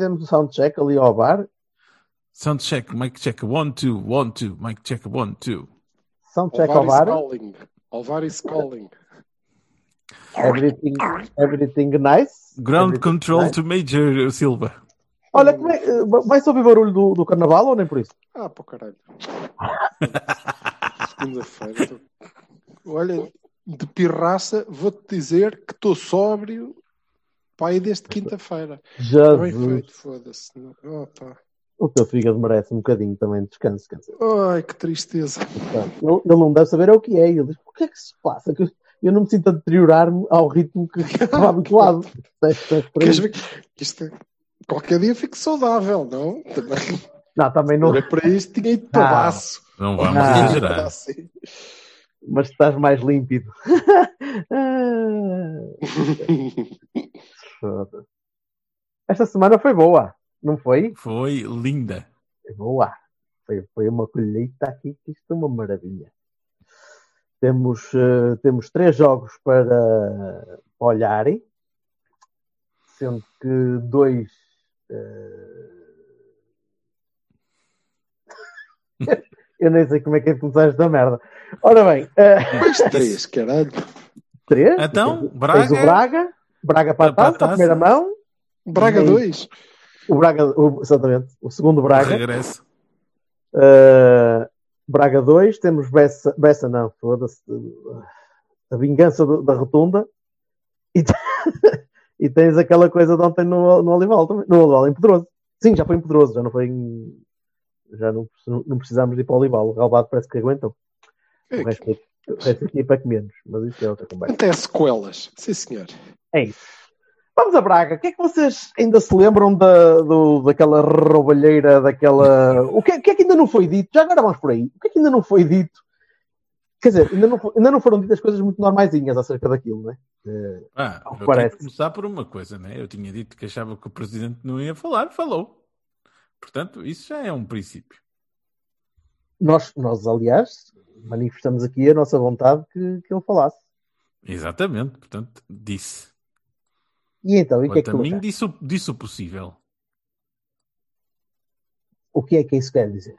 Fizemos o soundcheck ali ao bar. Sound check, mic check, one, two, one, two, mic check, one, two. Soundcheck ao bar. calling. Alvaris calling. Everything, everything nice. Ground Everything control nice. to Major Silva. Olha, como é, eh, vai-se ouvir barulho do, do carnaval ou nem por isso? Ah, para caralho. Segunda-feira. tô- Olha, de pirraça, vou-te dizer que estou sóbrio pai desde quinta-feira. Bem Jesus, feito, foda-se. Opa. o teu fígado merece um bocadinho também de descanso. Ai, que tristeza. ele, ele não deve saber é o que é. Ele diz: o que é que se passa? Que eu- não me sinto a deteriorar-me ao ritmo que estava habituado. Queres ver que isto Qualquer dia fico saudável, não? Também. Não, também não. Para isto, tinha ido para Não. baço. Não vamos Ah. exagerar. Assim. Mas estás mais límpido. Foda-se. Esta semana foi boa, não foi? Foi linda. Foi boa. Foi, foi uma colheita aqui, que isto é uma maravilha. Temos, eh, temos três jogos para olharem, sendo que dois. eh, Eu nem sei como é que é que começar esta merda. Ora bem, eh, Mais três, caralho. três. Então, Tens Braga. o Braga, Braga para a Para a taça, a primeira mão. Braga Sim. 2. O Braga, o- exatamente, o segundo Braga. Regresso. Uh, Braga 2, temos Bessa, Bessa não, foda-se, a vingança do- da rotunda. E, e tens aquela coisa de ontem no, no Olival também, no Olival em Pedroso. Sim, já foi em Pedroso, já não foi em. Já não, não precisamos de ir para o Olival. O Galvado parece que aguentam. O resto, o resto aqui é para que menos, mas isso é outra conversa. Até sequelas. Sim, senhor. É isso. Vamos a Braga. O que é que vocês ainda se lembram da, do, daquela roubalheira, daquela. O que, é- o que é que ainda não foi dito? Já agora vamos por aí. O que é que ainda não foi dito? Quer dizer, ainda não, ainda não foram ditas coisas muito normaisinhas acerca daquilo, não é? Eh, Ah, que eu parece. tenho que começar por uma coisa, né? Eu tinha dito que achava que o presidente não ia falar, falou. Portanto, isso já é um princípio. nós, nós, aliás, manifestamos aqui a nossa vontade que, que ele falasse. Exatamente, portanto, disse. E então, e o que é que tu a mim, achaste? disse o, disse o possível. O que é que isso quer dizer?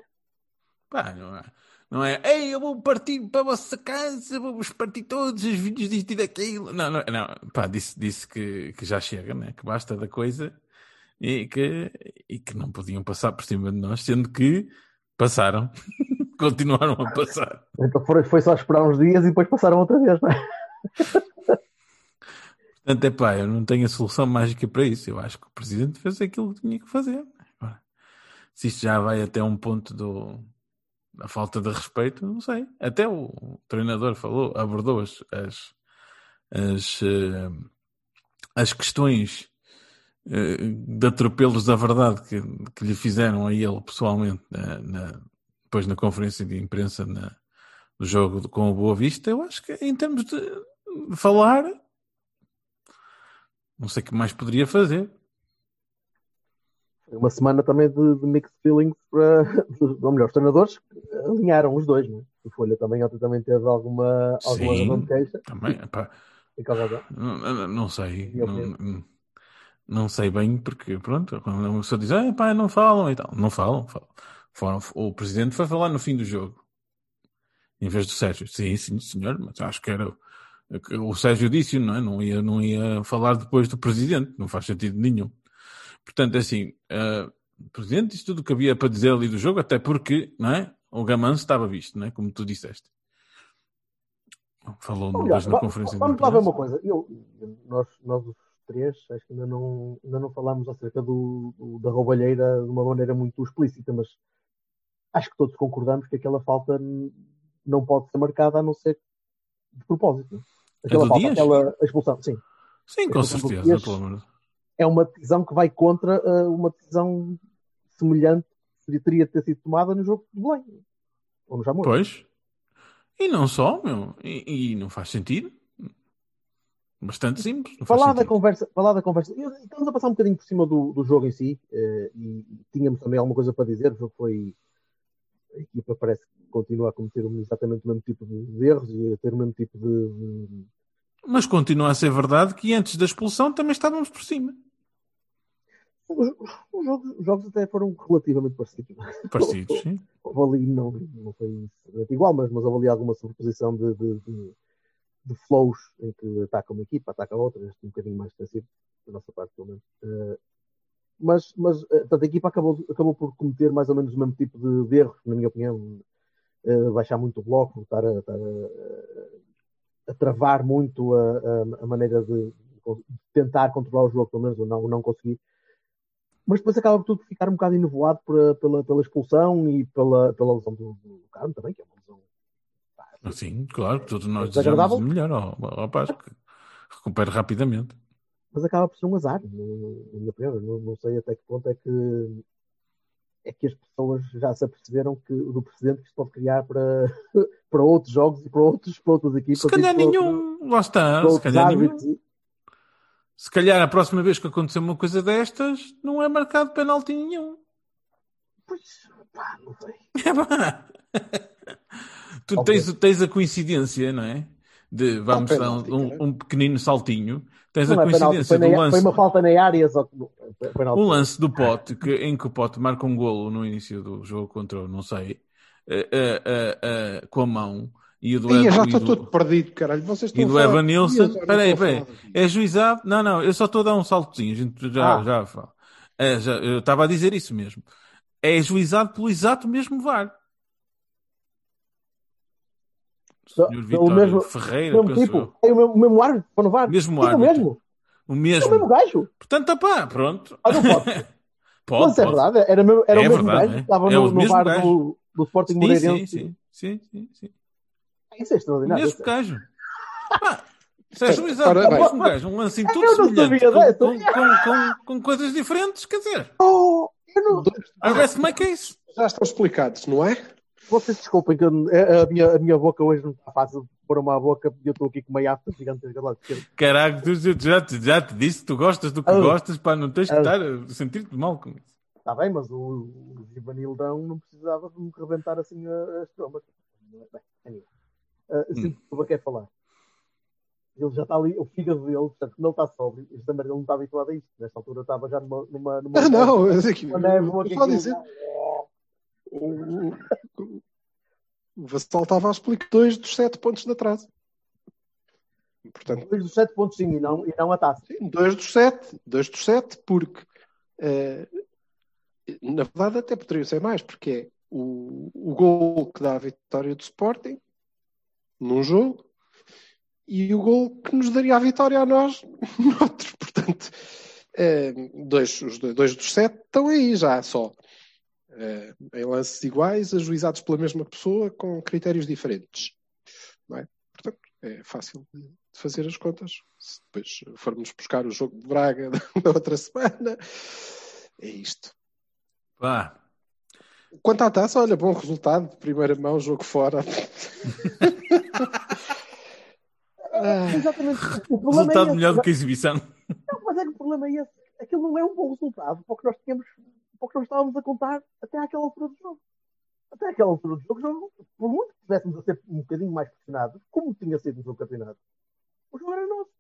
Pá, não é, não é, ei, eu vou partir para a vossa casa, vamos partir todos os vídeos disto e daquilo. Não, não, não. Pá, disse, disse que, que já chega, né? Que basta da coisa e que, e que não podiam passar por cima de nós, sendo que passaram. Continuaram a passar. Então foi, foi só esperar uns dias e depois passaram outra vez, não é? Portanto, é pá, eu não tenho a solução mágica para isso. Eu acho que o presidente fez aquilo que tinha que fazer. Agora, se isto já vai até um ponto do, da falta de respeito, não sei. Até o treinador falou, abordou as, as, as, eh, as questões eh, de atropelos da verdade que, que lhe fizeram a ele pessoalmente na, na- depois na conferência de imprensa na, no jogo com o Boa Vista. Eu acho que em termos de falar não sei o que mais poderia fazer. Foi uma semana também de, de mixed feelings para, ou melhor, os treinadores alinharam os dois, não é? O Folha também ontem também teve alguma, alguma Sim. razão de queixa. Também, pá, razão. não, não- sei. Não- não sei bem, porque pronto, quando uma pessoa diz, ah, pá, não falam e tal. Não falam. falam. Foram, o presidente foi falar no fim do jogo. Em vez do Sérgio. Sim, sim, senhor, mas acho que era. O- Sérgio disse, não é? Não ia, não ia falar depois do presidente. Não faz sentido nenhum. Portanto, assim, eh, o presidente disse tudo o que havia para dizer ali do jogo, até porque, não é? O Gamanço estava visto, não é? Como tu disseste. Falou depois na conferência de vamos lá ver uma coisa. Eu, nós, nós os três, acho que ainda não, ainda não falámos acerca do, do- da roubalheira de uma maneira muito explícita, mas acho que todos concordamos que aquela falta não pode ser marcada a não ser de propósito. Aquela, do falta, aquela expulsão, sim. Sim, com Expulsão do certeza, Dias. pelo Deus. É uma decisão que vai contra ah, uma decisão semelhante que teria de ter sido tomada no jogo de Belém. Ou no Jamor. Pois. E não só, meu. E, e não faz sentido. Bastante simples. Falar da conversa, falar da conversa. Estamos a passar um bocadinho por cima do, do jogo em si eh, e tínhamos também alguma coisa para dizer. O jogo foi. A equipa parece que continua a cometer exatamente o mesmo tipo de erros e a ter o mesmo tipo de. de- Mas continua a ser verdade que antes da expulsão também estávamos por cima. Os, os jogos, os jogos até foram relativamente parecidos. Parecidos, sim. Houve ali, não, não foi igual, mas, mas houve ali alguma sobreposição de, de, de, de flows em que ataca uma equipa, ataca a outra, este um bocadinho mais defensivo, da nossa parte, pelo menos. Eh, mas, mas eh, portanto, a equipa acabou, acabou por cometer mais ou menos o mesmo tipo de, de erros, na minha opinião. Eh, baixar muito o bloco, estar a, estar a, a travar muito a, a, maneira de, de tentar controlar o jogo, pelo menos, ou não, não conseguir. Mas depois acaba por tudo por ficar um bocado enevoado por- pela, pela expulsão e pela, pela lesão do, do Carmo também, que é uma lesão. pá, Sim, claro, todos nós desejamos o melhor ao, ao rapaz que recupere rapidamente. Mas acaba por ser um azar, na minha opinião. Não, não sei até que ponto é que é que as pessoas já se aperceberam que, do precedente que isto pode criar para, para outros jogos e para, outros, para outras equipas. Se calhar nenhum, lá está, se calhar nenhum. árbitros e- Se calhar a próxima vez que acontecer uma coisa destas, não é marcado penalti nenhum. Pois, pá, não sei. É pá. Tu tens, tens a coincidência, não é? De vamos dar um, cara. um pequenino saltinho. Tens Não a é penalti, coincidência foi, do na- lance, foi uma falta na área, só que. um lance do Pote, que, em que o Pote marca um golo no início do jogo contra, o não sei, eh, eh, eh, com a mão. E o do, Ih, eu Evan- já e estou do- todo perdido, caralho. Vocês estão e do Evan Nilsson. Ih, eu já não Espera aí, estou a espera aí. falar disso. É juizado? Não, não, eu só estou a dar um saltozinho. A gente já, Ah. já fala. É, já- eu estava a dizer isso mesmo. É juizado pelo exato mesmo VAR. Só- Senhor Vitório mesmo- Ferreira, mesmo penso tipo, eu. é o mesmo, o mesmo árbitro para no VAR. Mesmo É o árbitro. mesmo. O É o mesmo. mesmo gajo. Portanto, pá, pronto. Ah, não pode. Pode, Mas é pode. verdade, era, mesmo, era É o mesmo verdade, gajo é. que estava É no, o no mesmo gajo. do, do Sporting Sim, Moreirense. sim, sim, sim, sim, sim. Isso é extraordinário. Mesmo gajo. Pá, se é juizado mesmo gajo, um lance tudo Eu não semelhante, com, com, com, com, com coisas diferentes, quer dizer, Oh, eu não... I rest my case. Já estão explicados, não é? Vocês desculpem que a, minha, a minha boca hoje não está fácil de pôr uma boca e eu estou aqui com uma afta gigantesca lá de esquerda. Caraca, tu, já, te, já te disse que tu gostas do que Ah. gostas, pá, não tens que Ah. estar a sentir-te mal com isso. Está bem, mas o, o Givanildão não precisava de me rebentar assim a- as trombas. Bem, anyway. Hum. Sinto que o quer falar. Ele já está ali, o fígado dele, portanto, como ele está sóbrio, esta merda não está habituado a isto. Nesta altura estava já numa. numa, numa Ah, não, eu sei que- Uma uma eu só dizer. O, o, o Vassal estava a explicar dois dos sete pontos de atraso. Portanto, Dois dos sete pontos, sim, e não, e não a taça. sim, dois dos sete, dois dos sete, porque eh, na verdade até poderiam ser mais, porque é o, o gol que dá a vitória do Sporting num jogo e o gol que nos daria a vitória a nós noutro. Portanto, eh, dois, os dois, dois dos sete estão aí já só. Eh, em lances iguais, ajuizados pela mesma pessoa com critérios diferentes. Não é? Portanto, é fácil de fazer as contas. Se depois formos buscar o jogo de Braga da outra semana, é isto. Pá, Quanto à taça, olha, bom resultado, de primeira mão, jogo fora. Ah, Exatamente. O problema resultado é melhor do que a exibição. Não, mas é que o problema é esse. Aquilo não é um bom resultado para o que nós tínhamos, para o que nós estávamos a contar até àquela altura do jogo. Até àquela altura do jogo, por muito que estivéssemos a ser um bocadinho mais pressionados, como tinha sido no jogo campeonato, o jogo era nosso.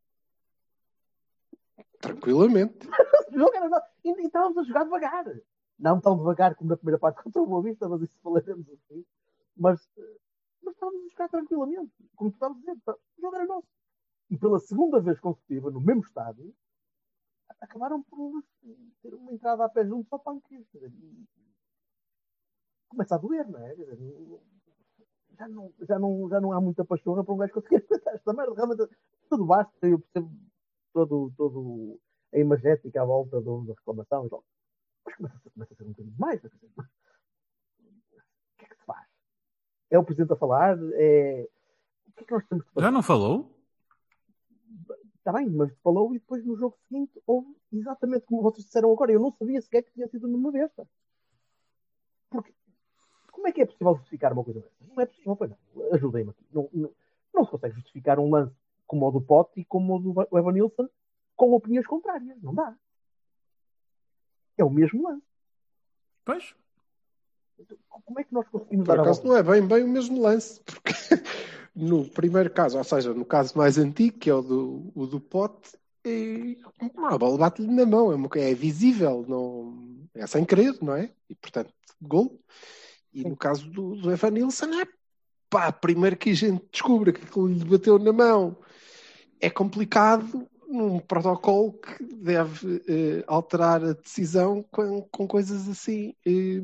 tranquilamente. O jogo era nosso. E, e estávamos a jogar devagar. Não tão devagar como na primeira parte contra o Boa Vista, mas isso falaremos assim. Mas, eh, mas estávamos a jogar tranquilamente. Como tu estavas a dizer, o jogo era nosso. E pela segunda vez consecutiva, no mesmo estádio, acabaram por ter uma entrada a pé junto só para dizer, e- Começa a doer, não é? Dizer, já não, já, não, já não há muita pachorra para um gajo conseguir aguentar esta merda. Realmente, tudo basta, eu percebo todo, todo a imagética à volta do- da reclamação e tal. Mas começa, a- começa a ser um bocadinho mais. quer dizer, mas O que é que se faz? É o Presidente a falar? É... O que é que nós temos que fazer? Já não falou? Está bem, mas falou e depois no jogo seguinte houve exatamente como vocês disseram agora. Eu não sabia sequer que tinha sido numa besta. Porque como é que é possível justificar uma coisa dessa? Não é possível, pois não. Ajudem-me aqui. Não, não, não se consegue justificar um lance como o do Pote e como o do Evan Nilsson com opiniões contrárias. Não dá. É o mesmo lance. Pois. Como é que nós conseguimos Por dar a acaso volta? não é bem, bem o mesmo lance, porque no primeiro caso, ou seja, no caso mais antigo, que é o do, o do pote, é, a bola bate-lhe na mão, é, uma, é visível, não, é sem querer, não é? E portanto, gol. E no caso do, do Evan Nilsson, é pá, primeiro que a gente descobre que aquilo lhe bateu na mão, é complicado num protocolo que deve eh, alterar a decisão com, com coisas assim, eh,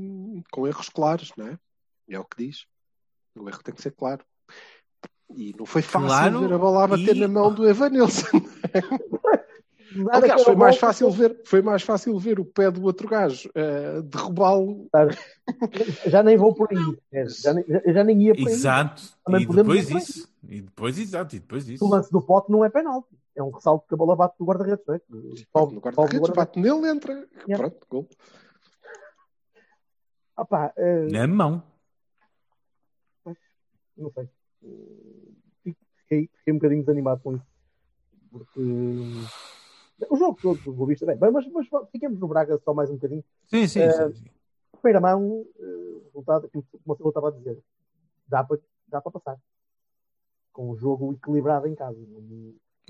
com erros claros, não é? É o que diz. O erro tem que ser claro. E não foi fácil Claro, ver a bola a bater e- na mão do Evan Nilsson. Dar Aliás, foi mais, fácil ver, foi mais fácil ver o pé do outro gajo eh, derrubá-lo. Já nem vou por aí. É, Já nem, já, nem ia por aí. Exato. Também E depois isso. E depois, exato. E depois O isso. lance do pote não é penalti. É um ressalto que a bola bate do guarda-redes, é? No guarda-redes, bate nele, entra. Yeah. Pronto, gol. Pá, eh, Na mão. não sei. Fiquei, fiquei um bocadinho desanimado com isso. Porque o jogo todo do Boa Vista, bem, mas, mas fiquemos no Braga só mais um bocadinho. Sim, sim. Eh, sim. Primeira mão, o resultado, como eu estava a dizer, dá para, dá passar. Com o jogo equilibrado em casa.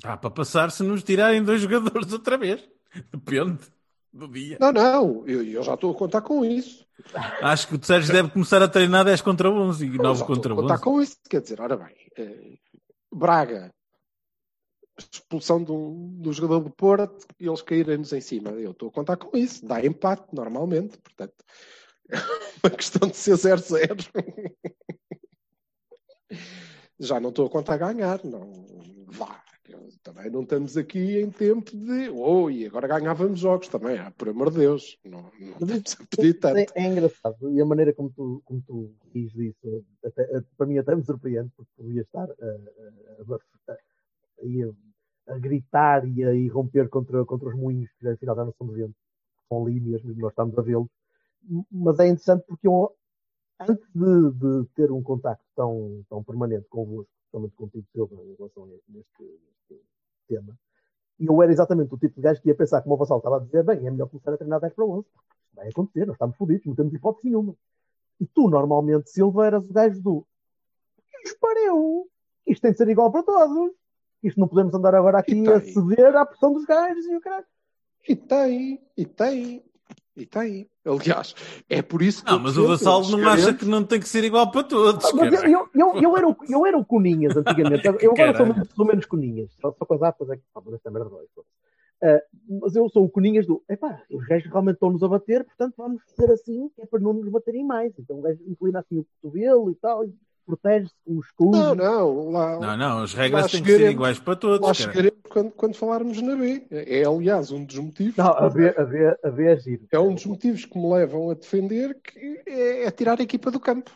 Dá para passar se nos tirarem dois jogadores outra vez. Depende do dia. Não, não, eu, eu já estou a contar com isso. Acho que o Sérgio deve começar a treinar 10 contra 11 e Eu 9 já contra estou a contar 11. com isso. Quer dizer, ora bem, eh, Braga, expulsão um, do jogador do Porto e eles caírem-nos em cima. Eu estou a contar com isso. Dá empate, normalmente. Portanto, é uma questão de ser 0-0. Já não estou a contar ganhar. Não, vá. Também não estamos aqui em tempo de. Oh, e agora ganhávamos jogos também. Ah, por amor de Deus. Não, não estamos a pedir tanto. É, é engraçado. E a maneira como tu, como tu diz isso, até, a- para mim até me surpreende, porque podia estar a, a, a, a- e a- a gritar e a irromper contra, contra os moinhos, que afinal já não somos vendo. São ali mesmo, nós estamos a vê-los. Mas é interessante porque eu, antes de, de ter um contacto tão, tão permanente convosco, principalmente contigo, Silva, em relação a este, neste tema, e eu era exatamente o tipo de gajo que ia pensar, como o Vassal estava a dizer, bem, é melhor começar a treinar 10 para 11, porque isto vai acontecer, nós estamos fodidos, não temos hipótese nenhuma. E tu, normalmente, Silva, eras o gajo do dispareu, isto tem de ser igual para todos, isto não podemos andar agora aqui E a ceder à pressão dos gajos e o caralho. E tem, e tem, e tem. Aliás, é por isso que. Não, mas o eles não acha que não tem que ser igual para todos. Ah, Mas eu, eu, eu, era o, eu era o Coninhas antigamente. Eu agora sou, Caralho. menos- Coninhas. Só, só com as aspas é que pá, esta merda dói. foda-se. Ah, mas eu sou o Coninhas do epá, os gajos realmente estão-nos a bater, portanto vamos fazer assim, que é para não nos baterem mais. Então o gajo inclina assim o cotovelo e tal, e protege-se com o escudo. Não, não, lá, Não, não, as regras têm que ser iguais para lá todos. cara. chegaremos quando, quando falarmos na B. É, aliás, um dos motivos. Não, a ver, a ver, a ver é giro. É um dos motivos que me levam a defender que é, é tirar a equipa do campo.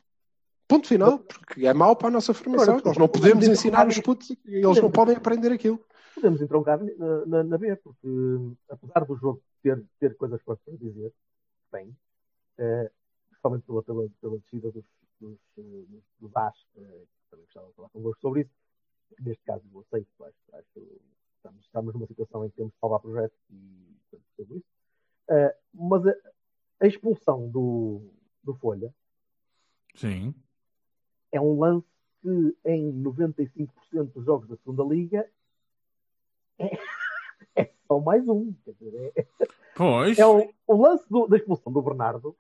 Ponto final, porque é mau para a nossa formação. Agora, Nós não podemos ensinar os putos, eles não podem aprender aquilo. podemos entroncar na, na, na B, porque apesar do jogo ter, ter coisas para dizer, bem, eh, principalmente pela, pela, pela descida dos, dos, dos, dos As, eh, também gostava de falar convosco sobre isso. Neste caso, eu aceito, acho, acho que estamos, estamos numa situação em que temos que salvar projetos e portanto, sobre isso. Eh, mas a, a expulsão do, do Folha Sim. é um lance que em 95% dos jogos da segunda liga é, é só mais um. Quer dizer, é, Pois. é o, o lance do- da expulsão do Bernardo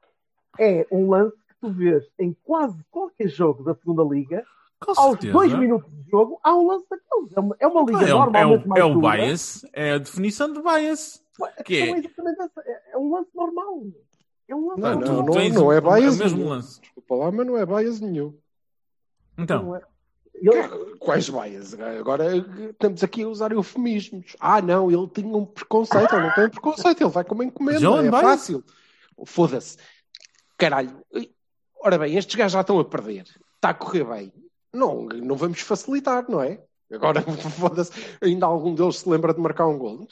é um lance que tu vês em quase qualquer jogo da segunda liga. Com Aos certeza. dois minutos de jogo, há um lance daqueles. É uma, é uma liga É, o- é, normalmente o, mais é o bias, é a definição de bias. Que é- é exatamente essa. É, é um lance normal. É um lance Não, normal. não, não é o- bias o mesmo nenhum. lance. Desculpa lá, mas não é bias nenhum. Então, é. Ele- Quais bias? Agora estamos aqui a usar eufemismos. Ah, não, ele tinha um preconceito. Ele não tem um preconceito, ele vai como encomenda. John É bias? fácil. Foda-se. Caralho. Ora bem, estes gajos já estão a perder. Está a correr bem. não, não vamos facilitar, não é? Agora, foda-se, ainda algum deles se lembra de marcar um gol.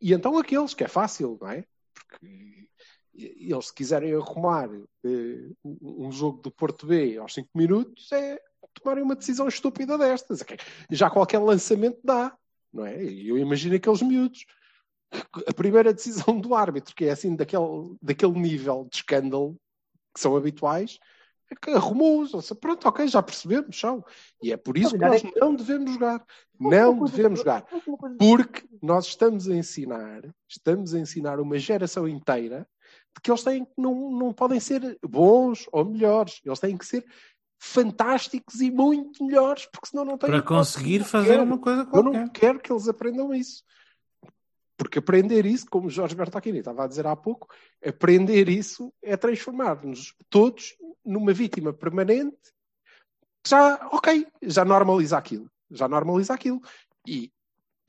E então aqueles, que é fácil, não é? Porque eles, se quiserem arrumar eh, um jogo do Porto B aos 5 minutos, é tomarem uma decisão estúpida destas. Já qualquer lançamento dá, não é? Eu imagino aqueles miúdos. A primeira decisão do árbitro, que é assim daquele, daquele nível de escândalo que são habituais, é arrumou-os. Ou seja, Pronto, ok, já percebemos, são. E é por isso que nós não devemos jogar. Não devemos jogar. Porque nós estamos a ensinar, estamos a ensinar uma geração inteira de que eles têm, não, não podem ser bons ou melhores. Eles têm que ser fantásticos e muito melhores, porque senão não têm Para conseguir Eu fazer uma coisa Eu qualquer. não quero que eles aprendam isso. Porque aprender isso, como Jorge Bertacchini estava a dizer há pouco, aprender isso é transformar-nos todos numa vítima permanente já, ok, já normaliza aquilo. Já normaliza aquilo. E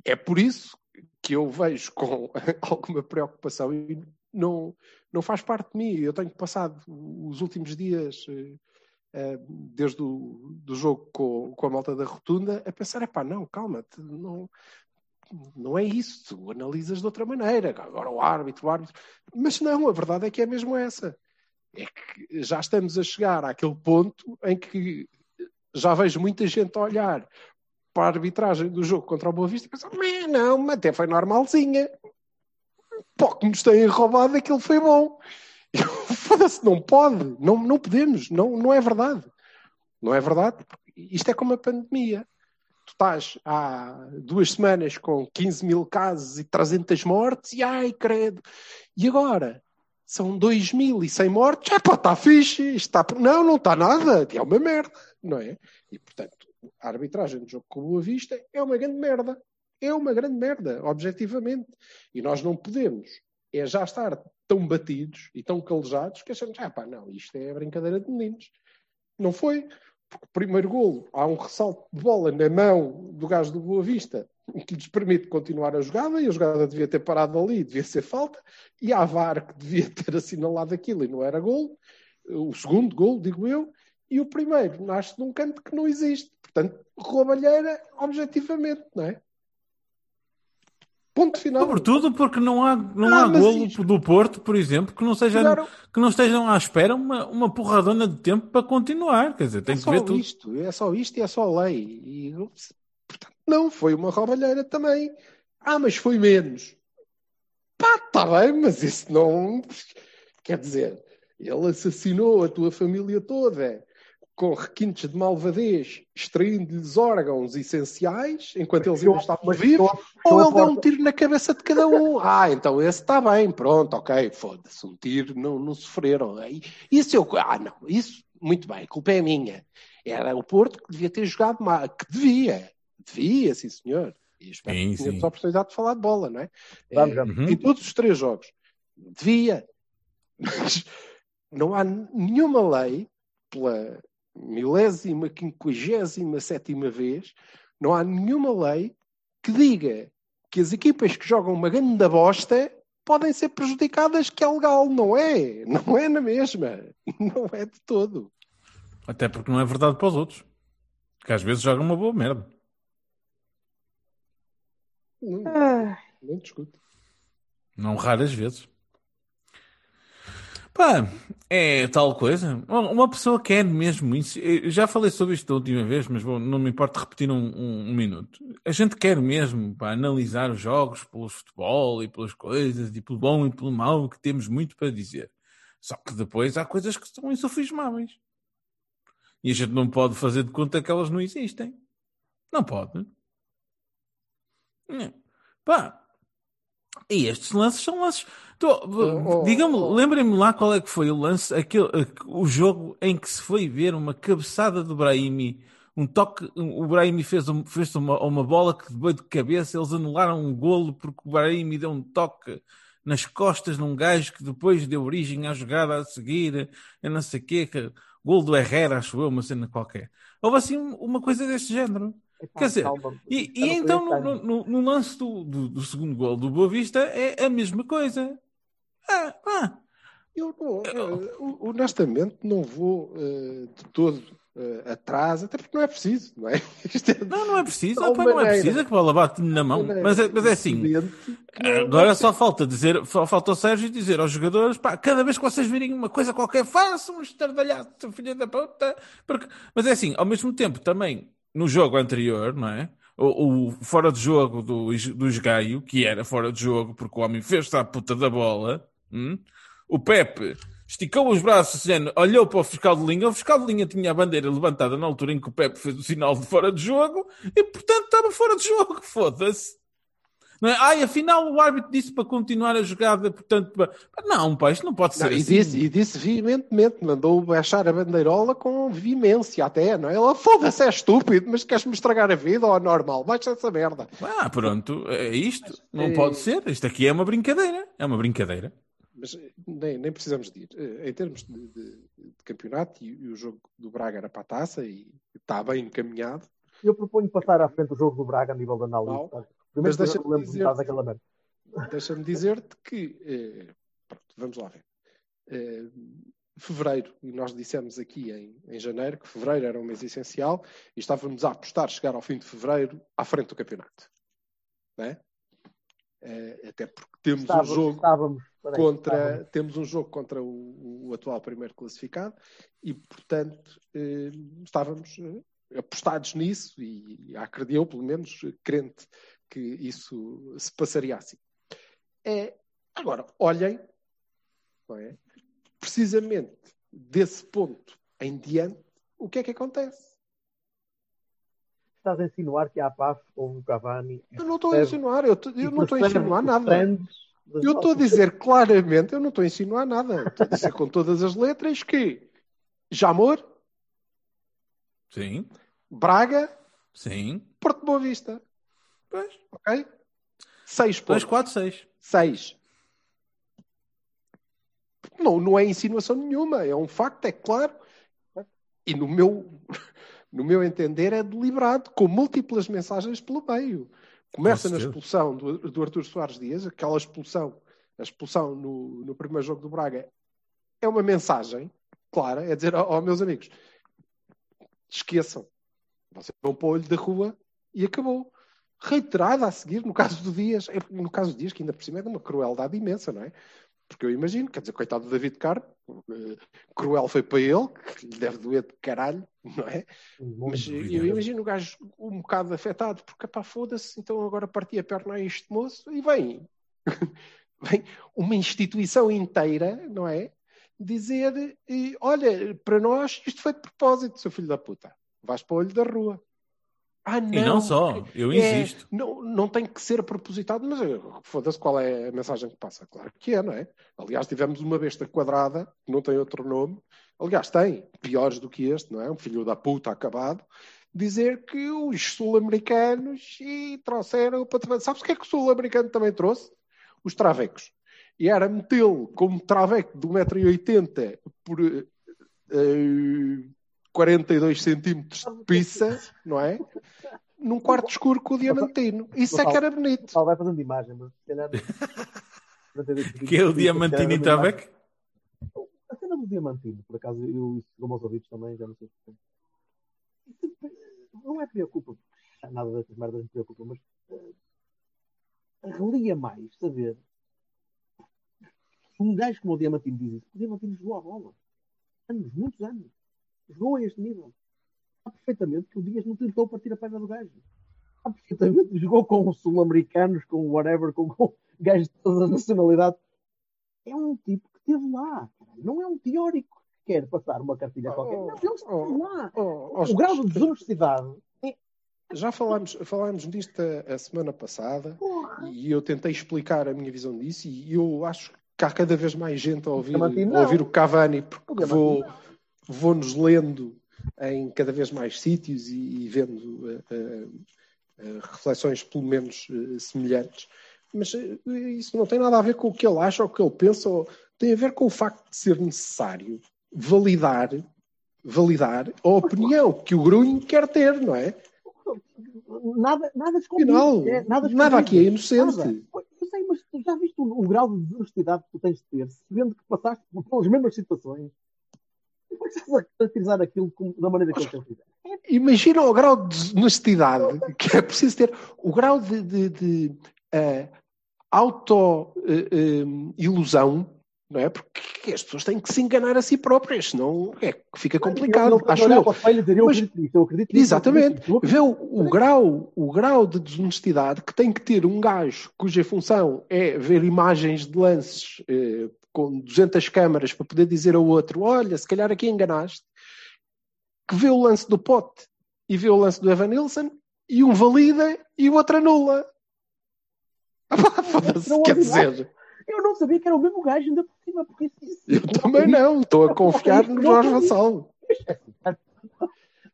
é por isso que eu vejo com alguma preocupação e não, não faz parte de mim. Eu tenho passado os últimos dias, eh, eh, desde o do jogo com, com a malta da rotunda, a pensar: epá, não, calma-te, não, não é isso, tu analisas de outra maneira. Agora o árbitro, o árbitro. Mas não, a verdade é que é mesmo essa. É que já estamos a chegar àquele ponto em que já vejo muita gente a olhar para a arbitragem do jogo contra o Boa Vista e pensar, "Meh, não, até foi normalzinha. Pô, que nos têm roubado, aquilo foi bom. Foda-se, não pode, não, não podemos, não, não é verdade. Não é verdade? Isto é como a pandemia. Tu estás há duas semanas com 15 mil casos e 300 mortes e ai, credo. E agora? São 2.100 mortes. É pá, está fixe. Está... Não, não está nada. É uma merda, não é? E, portanto, a arbitragem do jogo com Boa Vista é uma grande merda. É uma grande merda, objetivamente. E nós não podemos é já estar tão batidos e tão calejados que achamos, ah pá, não, isto é brincadeira de meninos. Não foi. Porque o primeiro golo, há um ressalto de bola na mão do gajo do Boa Vista que lhes permite continuar a jogada e a jogada devia ter parado ali, devia ser falta, e há VAR que devia ter assinalado aquilo e não era golo. O segundo golo, digo eu, e o primeiro nasce num canto que não existe. Portanto, roubalheira objetivamente, não é? Ponto final. Sobretudo porque não há, não Ah, há golo isto- do Porto, por exemplo, que não, seja, Claro. que não estejam à espera uma, uma porradona de tempo para continuar. Quer dizer, tem é que só ver tudo. isto, é só isto e é só lei. E, portanto, não, foi uma roubalheira também. Ah, mas foi menos. Pá, está bem, mas isso não. Quer dizer, ele assassinou a tua família toda com requintes de malvadez, extraindo-lhes órgãos essenciais enquanto eles ainda estavam vivos. Ou ele deu um tiro na cabeça de cada um. Ah, então esse está bem, pronto, ok, foda-se, um tiro, não, não sofreram. Isso eu. Ah, não, isso, muito bem, a culpa é minha. Era o Porto que devia ter jogado mal, que devia, devia, sim senhor. E espero Sim, que tenhamos a oportunidade de falar de bola, não é? Vamos, É, vamos. Uhum. Em todos os três jogos. Devia. Mas não há nenhuma lei, pela milésima, quinquagésima, sétima vez, não há nenhuma lei que diga que as equipas que jogam uma grande bosta podem ser prejudicadas, que é legal. Não é. Não é na mesma. Não é de todo. Até porque não é verdade para os outros. Que às vezes jogam uma boa merda. Não, Ah, não discuto. Não raras vezes. Pá, é tal coisa. Uma pessoa quer mesmo isso. Eu já falei sobre isto da última vez, mas vou- não me importa repetir um, um- um minuto. A gente quer mesmo pá, analisar os jogos pelos futebol e pelas coisas, e pelo bom e pelo mau, que temos muito para dizer. Só que depois há coisas que são insufismáveis. E a gente não pode fazer de conta que elas não existem. Não pode. Não. Pá, e estes lances são lances. Tô- oh, Diga-me, oh. lembrem-me lá qual é que foi o lance, aquele, o jogo em que se foi ver uma cabeçada do Brahimi, um toque, o Brahimi fez, um- fez uma, uma bola que veio de cabeça, eles anularam um golo porque o Brahimi deu um toque nas costas num gajo que depois deu origem à jogada a seguir, eu não sei o quê, que, golo do Herrera, acho eu, uma cena qualquer. Houve assim uma coisa deste género. Quer dizer, calma. E, Eu e então, no, no- no lance do, do, do segundo gol do Boa Vista, é a mesma coisa. Ah, ah, Eu, não, eh, honestamente, não vou eh, de todo uh, atrás, até porque não é preciso, não é? É Não, não é preciso. Opa, não é preciso que a bola bate na mão. Mas é, mas é assim. que não- Agora só falta dizer, só falta o Sérgio dizer aos jogadores, pá, cada vez que vocês virem uma coisa qualquer, façam um estardalhaço, seu filho da puta. Porque... Mas é assim, ao mesmo tempo, também, no jogo anterior, não é? O, o fora de jogo do, do Esgaio, que era fora de jogo porque o homem fez-se à puta da bola, hum? o Pepe esticou os braços, olhou para o fiscal de linha, o fiscal de linha tinha a bandeira levantada na altura em que o Pepe fez o sinal de fora de jogo e, portanto, estava fora de jogo, foda-se. Não é? Ai, afinal o árbitro disse para continuar a jogada, portanto, para... não, pá, isto não pode ser Não, e, assim. disse, e disse veementemente, mandou baixar a bandeirola com veemência até, não é? Ela, foda-se, é estúpido, mas queres-me estragar a vida ou é normal? Baixa essa merda. Ah, pronto, é isto. Não eh, pode ser. Isto aqui é uma brincadeira. É uma brincadeira. Mas eh, nem, nem precisamos de ir. Eh, Em termos de, de- de campeonato, e, e o jogo do Braga era para a taça e está bem encaminhado, Eu proponho passar à frente o jogo do Braga a nível de análise. Não. Mas deixa-me lembro dizer- daquela merda. deixa-me dizer-te que, eh, pronto, vamos lá ver. Eh, fevereiro, e nós dissemos aqui em, em janeiro que fevereiro era um mês essencial e estávamos a apostar chegar ao fim de fevereiro à frente do campeonato. Não é? Eh, até porque temos Estávamos, um jogo estávamos, contra estávamos. temos um jogo contra o, o atual primeiro classificado e portanto eh, estávamos eh, apostados nisso e acredito pelo menos crente que isso se passaria assim é, agora olhem não é? precisamente desse ponto em diante o que é que acontece Estás a insinuar que há PAF ou o Cavani. eu não estou a insinuar eu, t- eu não estou a insinuar nada Eu estou a dizer claramente, eu não estou a insinuar nada. Estou a dizer com todas as letras que Jamor, Sim, Braga, sim. Porto Boa Vista. Pois. Ok? Seis 2, pontos. 4, 6. Seis. Não, não é insinuação nenhuma, é um facto, é claro. E no meu, no meu entender é deliberado, com múltiplas mensagens pelo meio. Começa Com na expulsão do, do Artur Soares Dias, aquela expulsão, a expulsão no, no primeiro jogo do Braga, é uma mensagem clara, é dizer, ó ó, meus amigos, esqueçam, vocês vão para o olho da rua e acabou. Reiterada a seguir, no caso do Dias, é- no caso do Dias, que ainda por cima é de uma crueldade imensa, não é? Porque eu imagino, quer dizer, coitado do David Carmo, eh, cruel foi para ele, que lhe deve doer de caralho, não é? Mas eu imagino o gajo um bocado afetado, porque pá, foda-se, então agora parti a perna a este moço e vem, vem uma instituição inteira, não é? Dizer, eh, olha, para nós isto foi de propósito, seu filho da puta. Vais para o olho da rua. Ah, não. E não só, eu é- insisto. não, não tem que ser propositado, mas eh, foda-se qual é a mensagem que passa. Claro que é, não é? Aliás, tivemos uma besta quadrada, que não tem outro nome. Aliás, tem, piores do que este, não é? Um filho da puta acabado. Dizer que os sul-americanos e trouxeram para. Sabes o que é que o sul-americano também trouxe? Os travecos. E era metê-lo como traveco de 1,80m por eh, 42 centímetros de pizza, não é? Num quarto escuro com o diamantino. Isso é que era bonito. Paulo vai fazendo imagem, mas se calhar. Que é o Diamantino e Tabec? A cena do Diamantino, por acaso, eu isso chegou aos ouvidos também, já não sei se Não é preocupa, porque nada dessas merdas me preocupa, mas eh, relia mais saber. Um gajo como o Diamantino diz isso, o Diamantino jogou a bola. Anos, muitos anos. Jogou a este nível. Sabe perfeitamente que o Dias não tentou partir a perna do gajo. Sabe perfeitamente que jogou com os sul-americanos, com whatever, com, com gajos de todas as nacionalidades. É um tipo que esteve lá. caralho. Não é um teórico que quer passar uma cartilha qualquer. Não, ele esteve lá. Oh, O grau de desonestidade é Já falámos, falámos disto a, a semana passada porra. e eu tentei explicar a minha visão disso e eu acho que há cada vez mais gente a ouvir, a ouvir o Cavani porque vou. Vou-nos lendo em cada vez mais sítios e, e vendo eh, eh, eh, reflexões pelo menos semelhantes. Mas isso não tem nada a ver com o que ele acha ou o que ele pensa, ou- tem a ver com o facto de ser necessário validar, validar a opinião que o Grunho quer ter, não é? Nada, nada escondido. Afinal, é, nada, nada aqui é escondido. inocente. Nada. Eu sei, mas tu já viste o, o grau de desonestidade que tu tens de ter, sabendo que passaste pelas mesmas situações. Depois estás a caracterizar aquilo da maneira que ele fizer. Imagina o grau de honestidade que é preciso ter, o grau de, de, de eh, auto-ilusão, não é? Porque as pessoas têm que se enganar a si próprias, senão é que fica complicado. Que acho eu. Mas- acredito acredito Exatamente. acredito Vê o, o grau, o grau de desonestidade que tem que ter um gajo cuja função é ver imagens de lances eh, com 200 câmaras para poder dizer ao outro: Olha, se calhar aqui enganaste, que vê o lance do pote e vê o lance do Evan Nilsson e um valida e o outro anula. Foda-se, quer dizer, Eu não sabia que era o mesmo gajo ainda por cima, porque isso, isso- eu também não, estou a confiar no Jorge Vassal.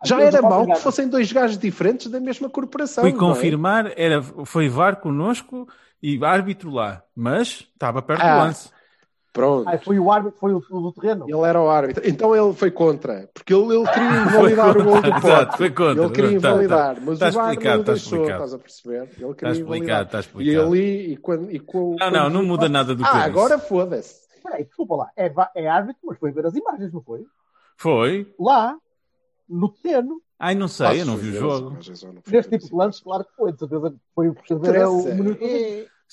Já era mau que fossem dois gajos diferentes da mesma corporação. Fui é? confirmar, era, foi VAR connosco e árbitro lá, mas estava perto do Ah. lance. Pronto. Ah, foi o árbitro, foi o, do terreno. Ele era o árbitro. Então ele foi contra. Porque ele, ele queria invalidar o gol do Exato, Pote. foi contra. Ele queria Tá, tá. invalidar. Mas Tá o não tá deixou. Estás a perceber? Ele queria Está explicado, invalidar. está E ali, e quando, e com, Não, não, não muda nada do que eu Ah, agora foda-se. Peraí, desculpa lá. É, é árbitro, mas foi ver as imagens, não foi? Foi. Lá, no terreno, Ai, não sei, eu não vi o jogo. neste tipo de lance, claro que foi. De certeza que foi o que ver Interessa. o minuto.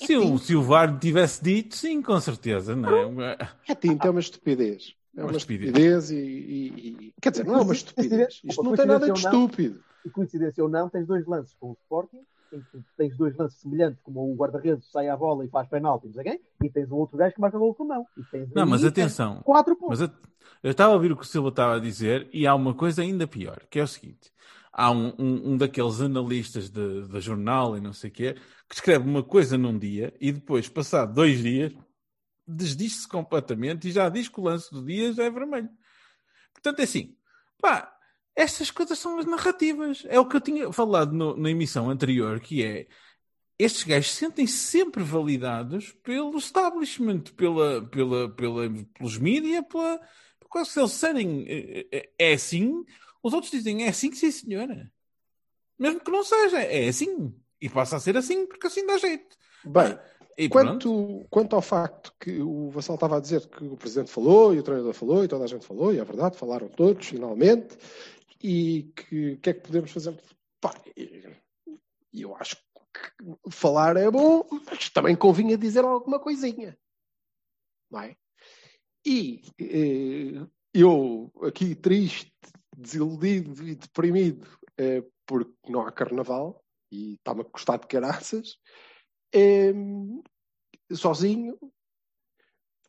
É, Se o, se o VAR tivesse dito, sim, com certeza, não é? é tinta, é uma estupidez. É Uma uma estupidez. estupidez e, e- e- Quer dizer, não é uma estupidez. Isto não tem nada de estúpido. E coincidência ou não, tens dois lances com o Sporting, em que tens dois lances semelhantes, como o guarda-redes sai à bola e faz penalti, não sei quem, e tens o outro gajo que marca gol com mão. E tens Não, mas atenção. Quatro pontos. Mas eu, eu estava a ouvir o que o Silva estava a dizer e há uma coisa ainda pior, que é o seguinte. Há um, um, um daqueles analistas de, da jornal e não sei o quê, que escreve uma coisa num dia e depois, passado dois dias, desdiz-se completamente e já diz que o lance do dia já é vermelho. Portanto, é assim, pá, estas coisas são as narrativas. É o que eu tinha falado no- na emissão anterior, que é estes gajos sentem-se sempre validados pelo establishment, pela, pela, pela, pelos mídias, pela, porque se eles disserem eh, eh, é assim, os outros dizem é assim, sim senhora. Mesmo que não seja, é assim. E passa a ser assim, porque assim dá jeito. Bem, E pronto. Quanto, quanto ao facto que o Vassal estava a dizer que o Presidente falou, e o treinador falou, e toda a gente falou, e é verdade, falaram todos, finalmente, e que o que é que podemos fazer? Pá, e- e eu acho que falar é bom, mas também convinha dizer alguma coisinha. Não é? E eh, eu, aqui triste, desiludido e deprimido, eh, porque não há carnaval, e está-me a custar de caraças, Em, sozinho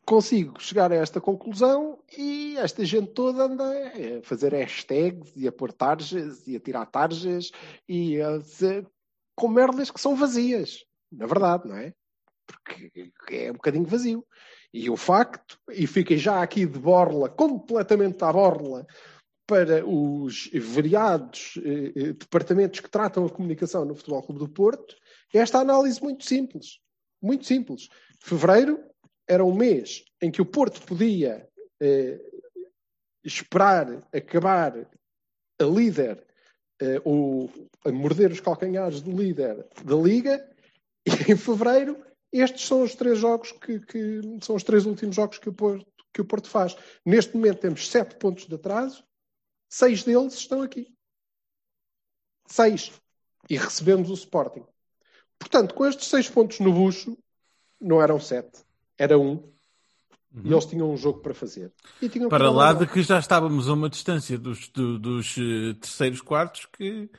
consigo chegar a esta conclusão e esta gente toda anda a fazer hashtags e a pôr tarjas e a tirar tarjas e a dizer, com merdas que são vazias, na verdade, não é? Porque é um bocadinho vazio. E o facto, e fiquem já aqui de borla, completamente à borla, para os variados eh, eh, departamentos que tratam a comunicação no Futebol Clube do Porto, é esta análise muito simples. Muito simples. Fevereiro era um mês em que o Porto podia eh, esperar acabar a líder eh, ou a morder os calcanhares do líder da Liga, e em fevereiro estes são os três jogos que, que são os três últimos jogos que o, Porto, que o Porto faz. Neste momento temos sete pontos de atraso, seis deles estão aqui. Seis. E recebemos o Sporting. Portanto, com estes seis pontos no bucho, não eram sete, era um. E eles tinham um jogo para fazer. E Uhum. Para lá de que já estávamos a uma distância dos, do- dos eh, terceiros quartos que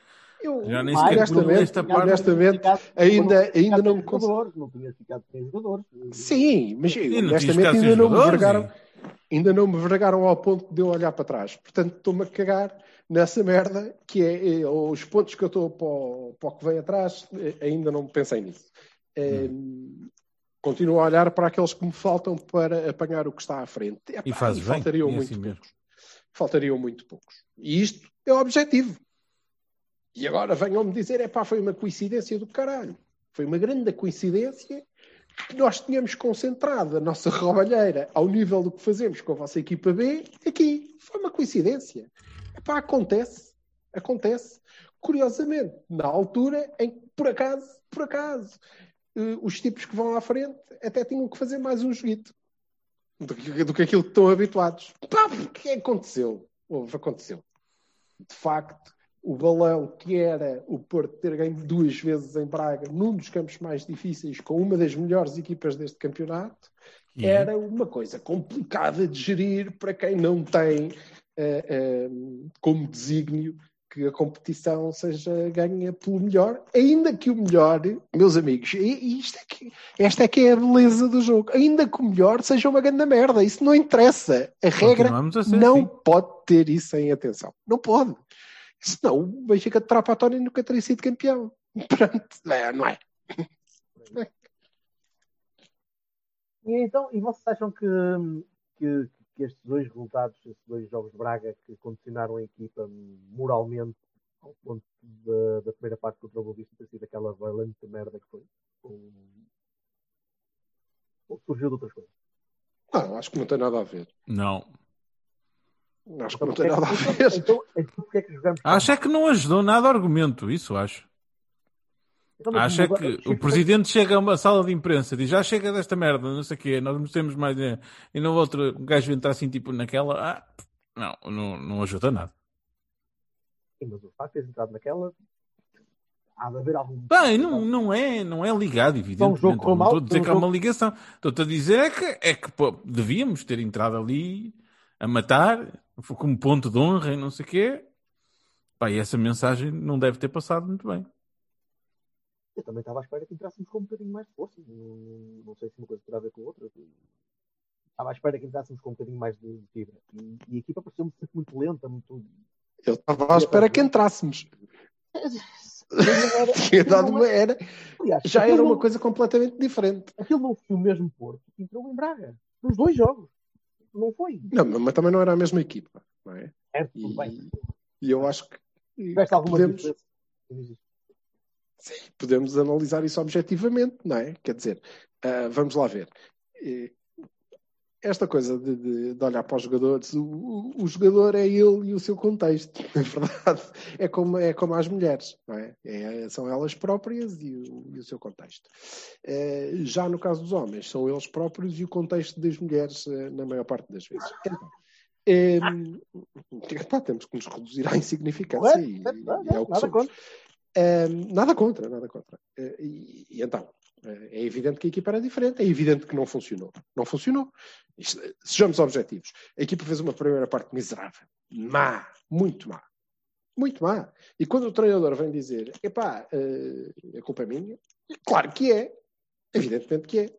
Eu, já nem Mais, sequer honestamente, parte. honestamente, ainda- ainda não me cons- jogadores, Não tinha ficado sem jogadores. Sim, mas honestamente ainda não me vergaram, e- ainda não me vergaram ao ponto de eu olhar para trás. Portanto, estou-me a cagar nessa merda que é, é, os pontos que eu estou para, o- para o que vem atrás, eh, ainda não pensei nisso. Eh, Hum. Continuo a olhar para aqueles que me faltam para apanhar o que está à frente. Epá, E fazes bem, faltariam e muito assim mesmo. poucos. Faltariam muito poucos. E isto é o objetivo. E agora venham-me dizer, é pá, foi uma coincidência do caralho. Foi uma grande coincidência nós tínhamos concentrado a nossa roubalheira ao nível do que fazemos com a vossa equipa B aqui. Foi uma coincidência. Epá, acontece. Acontece. Curiosamente, na altura em que, por acaso, por acaso, eh, os tipos que vão à frente até tinham que fazer mais um joguito. do que, do que aquilo que estão habituados. Pá, o que aconteceu? Houve, aconteceu. De facto, o balão que era o Porto ter ganho duas vezes em Braga, num dos campos mais difíceis, com uma das melhores equipas deste campeonato, E era uma coisa complicada de gerir para quem não tem eh, eh, como desígnio que a competição seja ganha pelo melhor, ainda que o melhor, meus amigos, e, isto é que, esta é que é a beleza do jogo, ainda que o melhor seja uma grande merda, isso não interessa. A regra ser não assim. pode ter isso em atenção. Não pode. Senão o Benfica de Trapatónia nunca teria sido campeão. Pronto, é, não é? E então, e vocês acham que, que, que estes dois resultados, estes dois jogos de Braga que condicionaram a equipa moralmente ao ponto da, da primeira parte contra o Boa Vista ter sido aquela valente merda que foi? Ou, ou surgiu de outras coisas? Não, acho que não tem nada a ver. Não. Acho que não tem nada a então, ver. então, então, é que jogamos Acho é que não ajudou nada argumento, isso acho. Então, Acho é que o presidente chega a uma sala de imprensa e diz já chega desta merda, não sei o quê, nós não temos mais dinheiro. E no outro o gajo entra assim tipo naquela, ah, não, não, não ajuda nada. Sim, mas o facto de teres entrado naquela há de haver algum. Bem, não, não, é, não é ligado, evidentemente. jogo não mal, estou a dizer um que há uma ligação. Estou-te a dizer é que, é que pô, devíamos ter entrado ali a matar, foi como ponto de honra e não sei o quê. Pá, e essa mensagem não deve ter passado muito bem. Eu também estava à espera que entrássemos com um bocadinho mais de força. Não, não sei se uma coisa terá a ver com a outra. Estava à espera que entrássemos com um bocadinho mais de fibra. E, e a equipa pareceu-me sempre muito lenta, muito. Eu estava à espera que entrássemos. Era- uma era. Aliás, Já era uma não- coisa completamente diferente. Aquilo não foi o mesmo Porto que entrou em Braga. Nos dois jogos. Não foi. Não, mas também não era a mesma equipa, não é? É, tudo bem. E, e eu acho que Tiveste algumas podemos, sim, podemos analisar isso objetivamente, não é? Quer dizer, ah, vamos lá ver. Esta coisa de, de- de olhar para os jogadores, o, o- o jogador é ele e o seu contexto, na verdade. É como, é como as mulheres, não é? É- são elas próprias e o, e o seu contexto. Eh, já no caso dos homens, são eles próprios e o contexto das mulheres, eh, na maior parte das vezes. Então, temos que nos reduzir à insignificância e, e é o que nada somos. contra. Nada contra, nada contra. Eh, E, e então, é evidente que a equipa era diferente, é evidente que não funcionou. Não funcionou. Isto, sejamos objetivos. A equipa fez uma primeira parte miserável. Má. Muito má. Muito má. E quando o treinador vem dizer, epá, eh, a culpa é minha, claro que é. Evidentemente que é.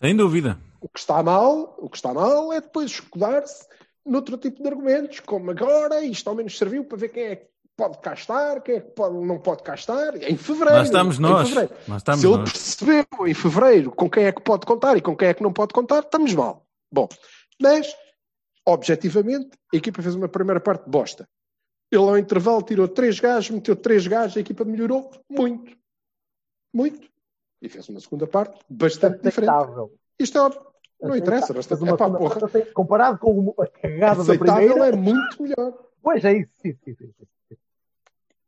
Sem dúvida. O que está mal, o que está mal é depois escudar-se noutro tipo de argumentos, como agora, isto ao menos serviu para ver quem é pode cá estar, quem é que pode, não pode cá estar. Em fevereiro. Lá estamos em nós. Lá estamos Se ele nós. percebeu em fevereiro com quem é que pode contar e com quem é que não pode contar, estamos mal. Bom, mas, objetivamente, a equipa fez uma primeira parte de bosta. Ele, ao intervalo, tirou três gajos, meteu três gajos, a equipa melhorou muito. Muito. E fez uma segunda parte bastante diferente. Isto é óbvio. Não interessa. Bastante... uma Epá, segunda porra. Comparado com a cagada da Aceitável primeira. é muito melhor. Pois é isso. Sim, sim, sim.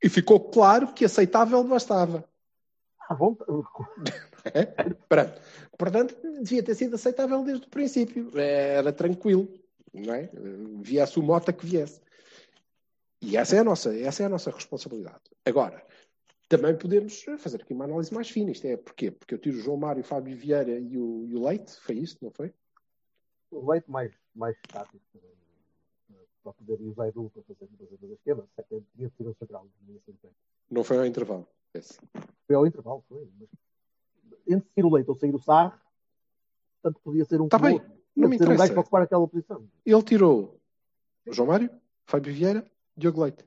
E ficou claro que aceitável bastava. À vontade. É? Pronto. Portanto, devia ter sido aceitável desde o princípio. Era tranquilo. Não é? Viesse o mota que viesse. E essa é, a nossa, essa é a nossa responsabilidade. Agora, também podemos fazer aqui uma análise mais fina. Isto é porquê? Porque eu tiro o João Mário, o Fábio Vieira e o, e o Leite. Foi isto, não foi? O leite mais, mais estático. Para poder usar Edu para fazer muitas da esquerda. Certo, tinha de ser um central. Não foi ao intervalo. Esse. Foi ao intervalo, foi. Mas entre sair o leite ou sair o Sarre, tanto podia ser um Tá como bem, não me ser um gajo interessa. para ocupar aquela posição. Ele tirou o João Mário, Fábio Vieira, Diogo Leite.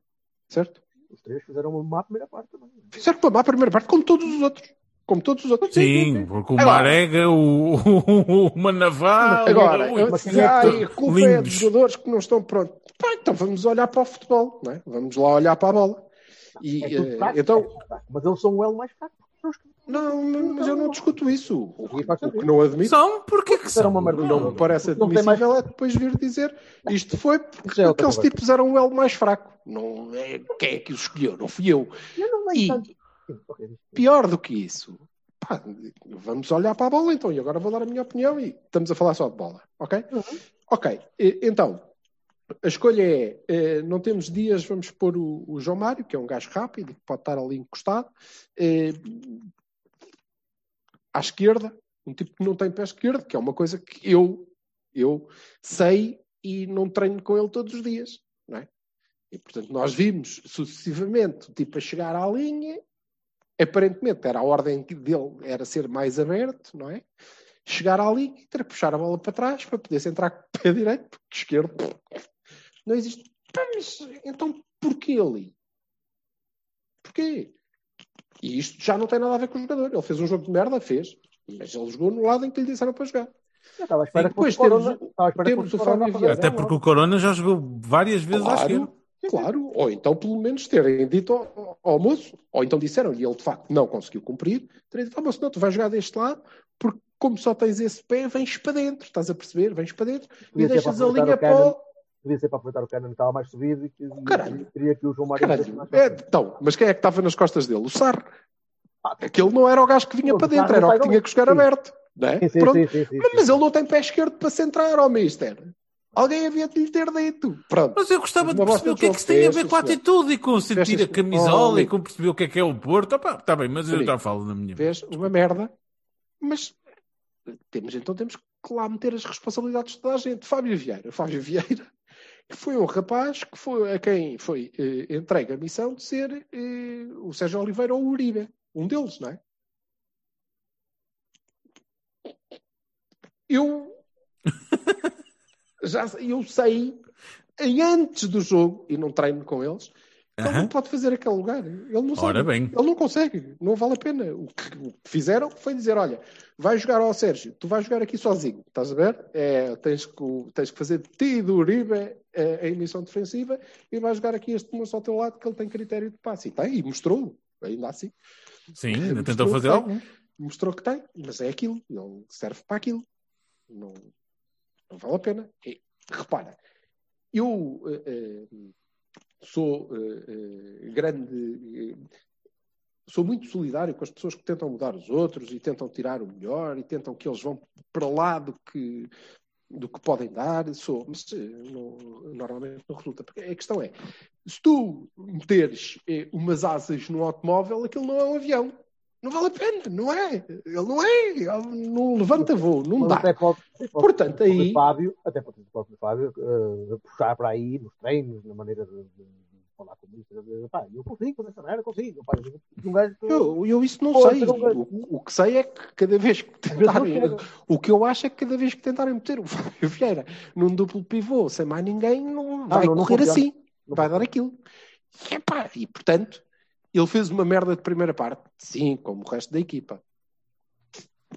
Certo? Os três fizeram uma má primeira parte também. Fizeram uma má primeira parte, como todos os outros. Como todos os outros. Sim, porque o Marega, o, o Manaval, Agora, o- é "Ai, a culpa é dos lindos. jogadores que não estão prontos. Pá, então vamos olhar para o futebol, não é? Vamos lá olhar para a bola. E, É eh, fraco, então, é. Mas eles são o elo mais fraco. Não, mas eu não discuto isso. O que, o não admito, São, porquê que são? uma o não me parece Não tem mais- admissível é depois vir dizer isto foi porque é aqueles conversa. tipos eram o elo mais fraco. Não é quem é que os escolheu, não fui eu. Eu não E- nem tanto. Ok. Pior do que isso, pá, vamos olhar para a bola então, e agora vou dar a minha opinião e estamos a falar só de bola, ok? Ok, e- então, a escolha é, eh, não temos dias, vamos pôr o, o João Mário, que é um gajo rápido, que pode estar ali encostado, eh, à esquerda, um tipo que não tem pé esquerdo, que é uma coisa que eu, eu sei e não treino com ele todos os dias, não é? E, portanto, nós vimos sucessivamente o tipo a chegar à linha, aparentemente era a ordem dele era ser mais aberto, não é? Chegar à linha e ter que puxar a bola para trás para poder entrar com o pé direito, porque esquerdo não existe. Então porquê ali? Porquê? E isto já não tem nada a ver com o jogador. Ele fez um jogo de merda, fez, mas ele jogou no lado em que lhe disseram para jogar. Depois temos Corona. temos o Fábio. Até porque o Corona já jogou várias vezes à esquerda. Claro. Ou então, pelo menos, terem dito ao, ao moço, ou então disseram, e ele de facto não conseguiu cumprir, terem dito, ah, moço, não, tu vais jogar deste lado, porque como só tens esse pé, vens para dentro, estás a perceber? Vens para dentro Podia e deixas a linha para o... Podia ser para aproveitar o Cannon que estava mais subido e que e Caralho. queria que o João Mário Caralho, é, então, mas quem é que estava nas costas dele? O Sar. Aquele não era o gajo que vinha Não, para dentro, não era o que tinha que jogar Sim. aberto. É? Sim, sim, sim, Mas ele não tem pé esquerdo para centrar, ó mister. Alguém havia de lhe ter dito. Pronto. Mas eu gostava de perceber o que é que isso tem a ver com a atitude e com sentir a camisola e com perceber o que é que é o Porto. Está bem, mas eu já falo na minha. Vês uma merda, mas temos, então temos que lá meter as responsabilidades de toda a gente. Fábio Vieira. Fábio Vieira, que foi um rapaz que foi a quem foi eh, entregue a missão de ser eh, o Sérgio Oliveira ou o Uribe. Um deles, não é? Eu já eu sei antes do jogo, e não treino com eles, ele Aham. não pode fazer aquele lugar. Ele não Ora sabe. bem. Ele não consegue. Não vale a pena. O que, o que fizeram foi dizer: olha, vai jogar ao Sérgio, tu vais jogar aqui sozinho. Estás a ver? É, tens, que, tens que fazer de ti e do Uribe eh, a emissão defensiva e vais jogar aqui este moço ao teu lado que ele tem critério de passe. E tem, e mostrou. Ainda assim. Sim, ainda tentou fazer tem. algum. Mostrou que tem, mas é aquilo. Ele serve para aquilo. Não, não vale a pena. E, repara, eu eh, eh, sou eh, grande. sou muito solidário com as pessoas que tentam mudar os outros e tentam tirar o melhor e tentam que eles vão para lá do que, do que podem dar. Sou, mas não- normalmente não resulta. Porque a questão é: se tu meteres umas asas num automóvel, aquilo não é um avião. Não vale a pena, não é? Ele não é, ele não levanta voo, não Mas dá. até pode, pode Portanto, pode aí- o Fábio, até pode o próprio Fábio eh, puxar para aí nos treinos, na maneira de, de- falar com isso, pá, eu consigo fazer essa merda, consigo. Pá, eu, um gajo que- Eu, eu isso não Pô, sei. O, o que sei é que cada vez que não tentarem. O que eu acho é que cada vez que tentarem meter o Fábio Vieira num duplo pivô sem mais ninguém, não vai não, não correr assim. Não vai dar aquilo. E, epá, e portanto, ele fez uma merda de primeira parte. Sim, como o resto da equipa.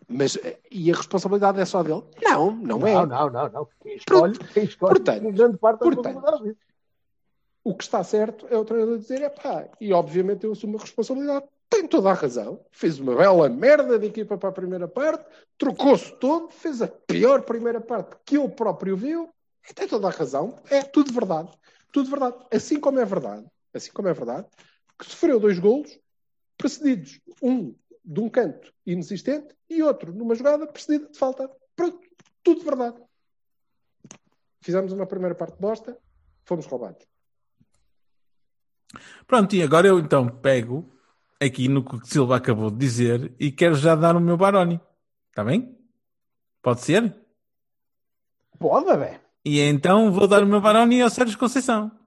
Mas eh, e a responsabilidade é só dele? Não, não, é. Não, não, não, não. Quem escolhe, quem escolhe Portanto, grande parte da responsabilidade disso. O que está certo é o treinador dizer, é pá, e obviamente eu assumo a responsabilidade. Tem toda a razão. Fez uma bela merda de equipa para a primeira parte, trocou-se todo, fez a pior primeira parte que ele próprio viu, e tem toda a razão. É tudo verdade. Tudo verdade. Assim como é verdade, assim como é verdade, que sofreu dois golos precedidos, um de um canto inexistente e outro numa jogada precedida de falta. Pronto, tudo verdade. Fizemos uma primeira parte bosta, fomos roubados. Pronto, e agora eu então pego aqui no que o Silva acabou de dizer e quero já dar o meu Baroni. Está bem? Pode ser? Pode, velho. E então vou dar o meu Baroni ao Sérgio Conceição.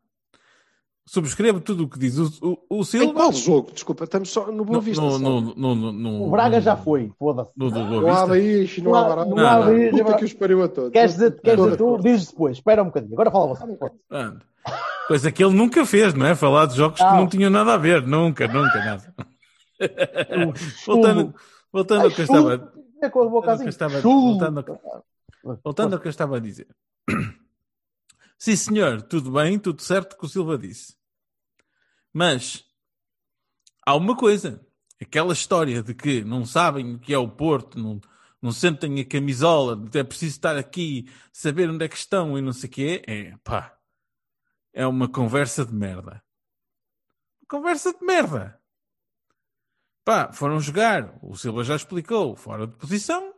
Subscrevo tudo o que diz o, o, o Em Silva. qual jogo? Desculpa, estamos só no Boa No, Vista. no, no, no, no, no- O Braga no- já foi, foda-se. No há Vista. bicho, não há Não há- barato. não há Puta que os pariu a todos. Queres dizer, queres dizer tu? Dizes depois. Espera um bocadinho. Agora fala você. Coisa que ele nunca fez, não é? Falar de jogos que Não. tinham nada a ver. Nunca, nunca, nada. voltando, voltando ao que eu estava. É com a boca Voltando ao que assim. que- Voltando ao que eu estava a dizer. Sim, senhor, tudo bem, tudo certo que o Silva disse. Mas há uma coisa. Aquela história de que não sabem o que é o Porto, não, não sentem a camisola, é preciso estar aqui, saber onde é que estão e não sei o quê, é pá. É uma conversa de merda. Conversa de merda. Pá, foram jogar. O Silva já explicou, fora de posição.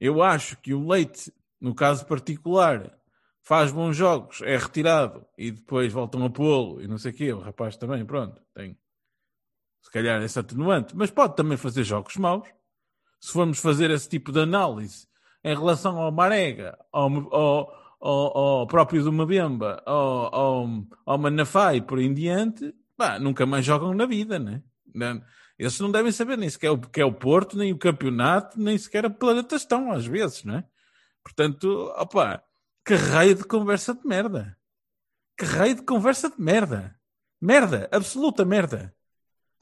Eu acho que o Leite, no caso particular, faz bons jogos, é retirado e depois voltam a pô-lo e não sei o quê. O rapaz também, pronto, tem se calhar esse atenuante, mas pode também fazer jogos maus. Se formos fazer esse tipo de análise em relação ao Marega, ao, ao, ao, ao próprio do Mabemba, ao, ao, ao Manafá e por em diante, nunca mais jogam na vida, né? Não, esses não devem saber nem sequer o que é o Porto, nem o campeonato, nem sequer a planeta estão, às vezes, não é? Portanto, opá, que raio de conversa de merda. Que raio de conversa de merda. Merda, absoluta merda.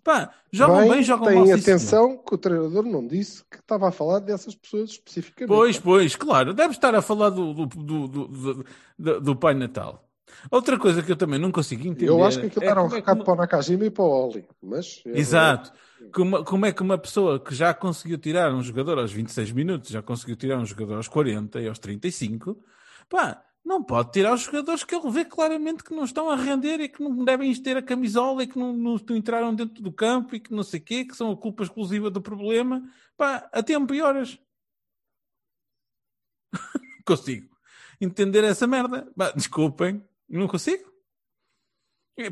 Pá, jogam bem, bem jogam mal. Tem atenção que o treinador não disse que estava a falar dessas pessoas especificamente. Pois, pois, claro. Deve estar a falar do, do, do, do, do, do Pai Natal. Outra coisa que eu também não consigo entender. Eu acho que aquilo é era um recado é para o Nakajima e para o Oli. Mas, Exato. Como, como é que uma pessoa que já conseguiu tirar um jogador aos 26 minutos, já conseguiu tirar um jogador aos 40 e aos 35, pá, não pode tirar os jogadores que ele vê claramente que não estão a render e que não devem ter a camisola e que não, não, entraram dentro do campo e que não sei o quê, que são a culpa exclusiva do problema. Pá, a tempo e horas. consigo entender essa merda. Pá, desculpem, não consigo.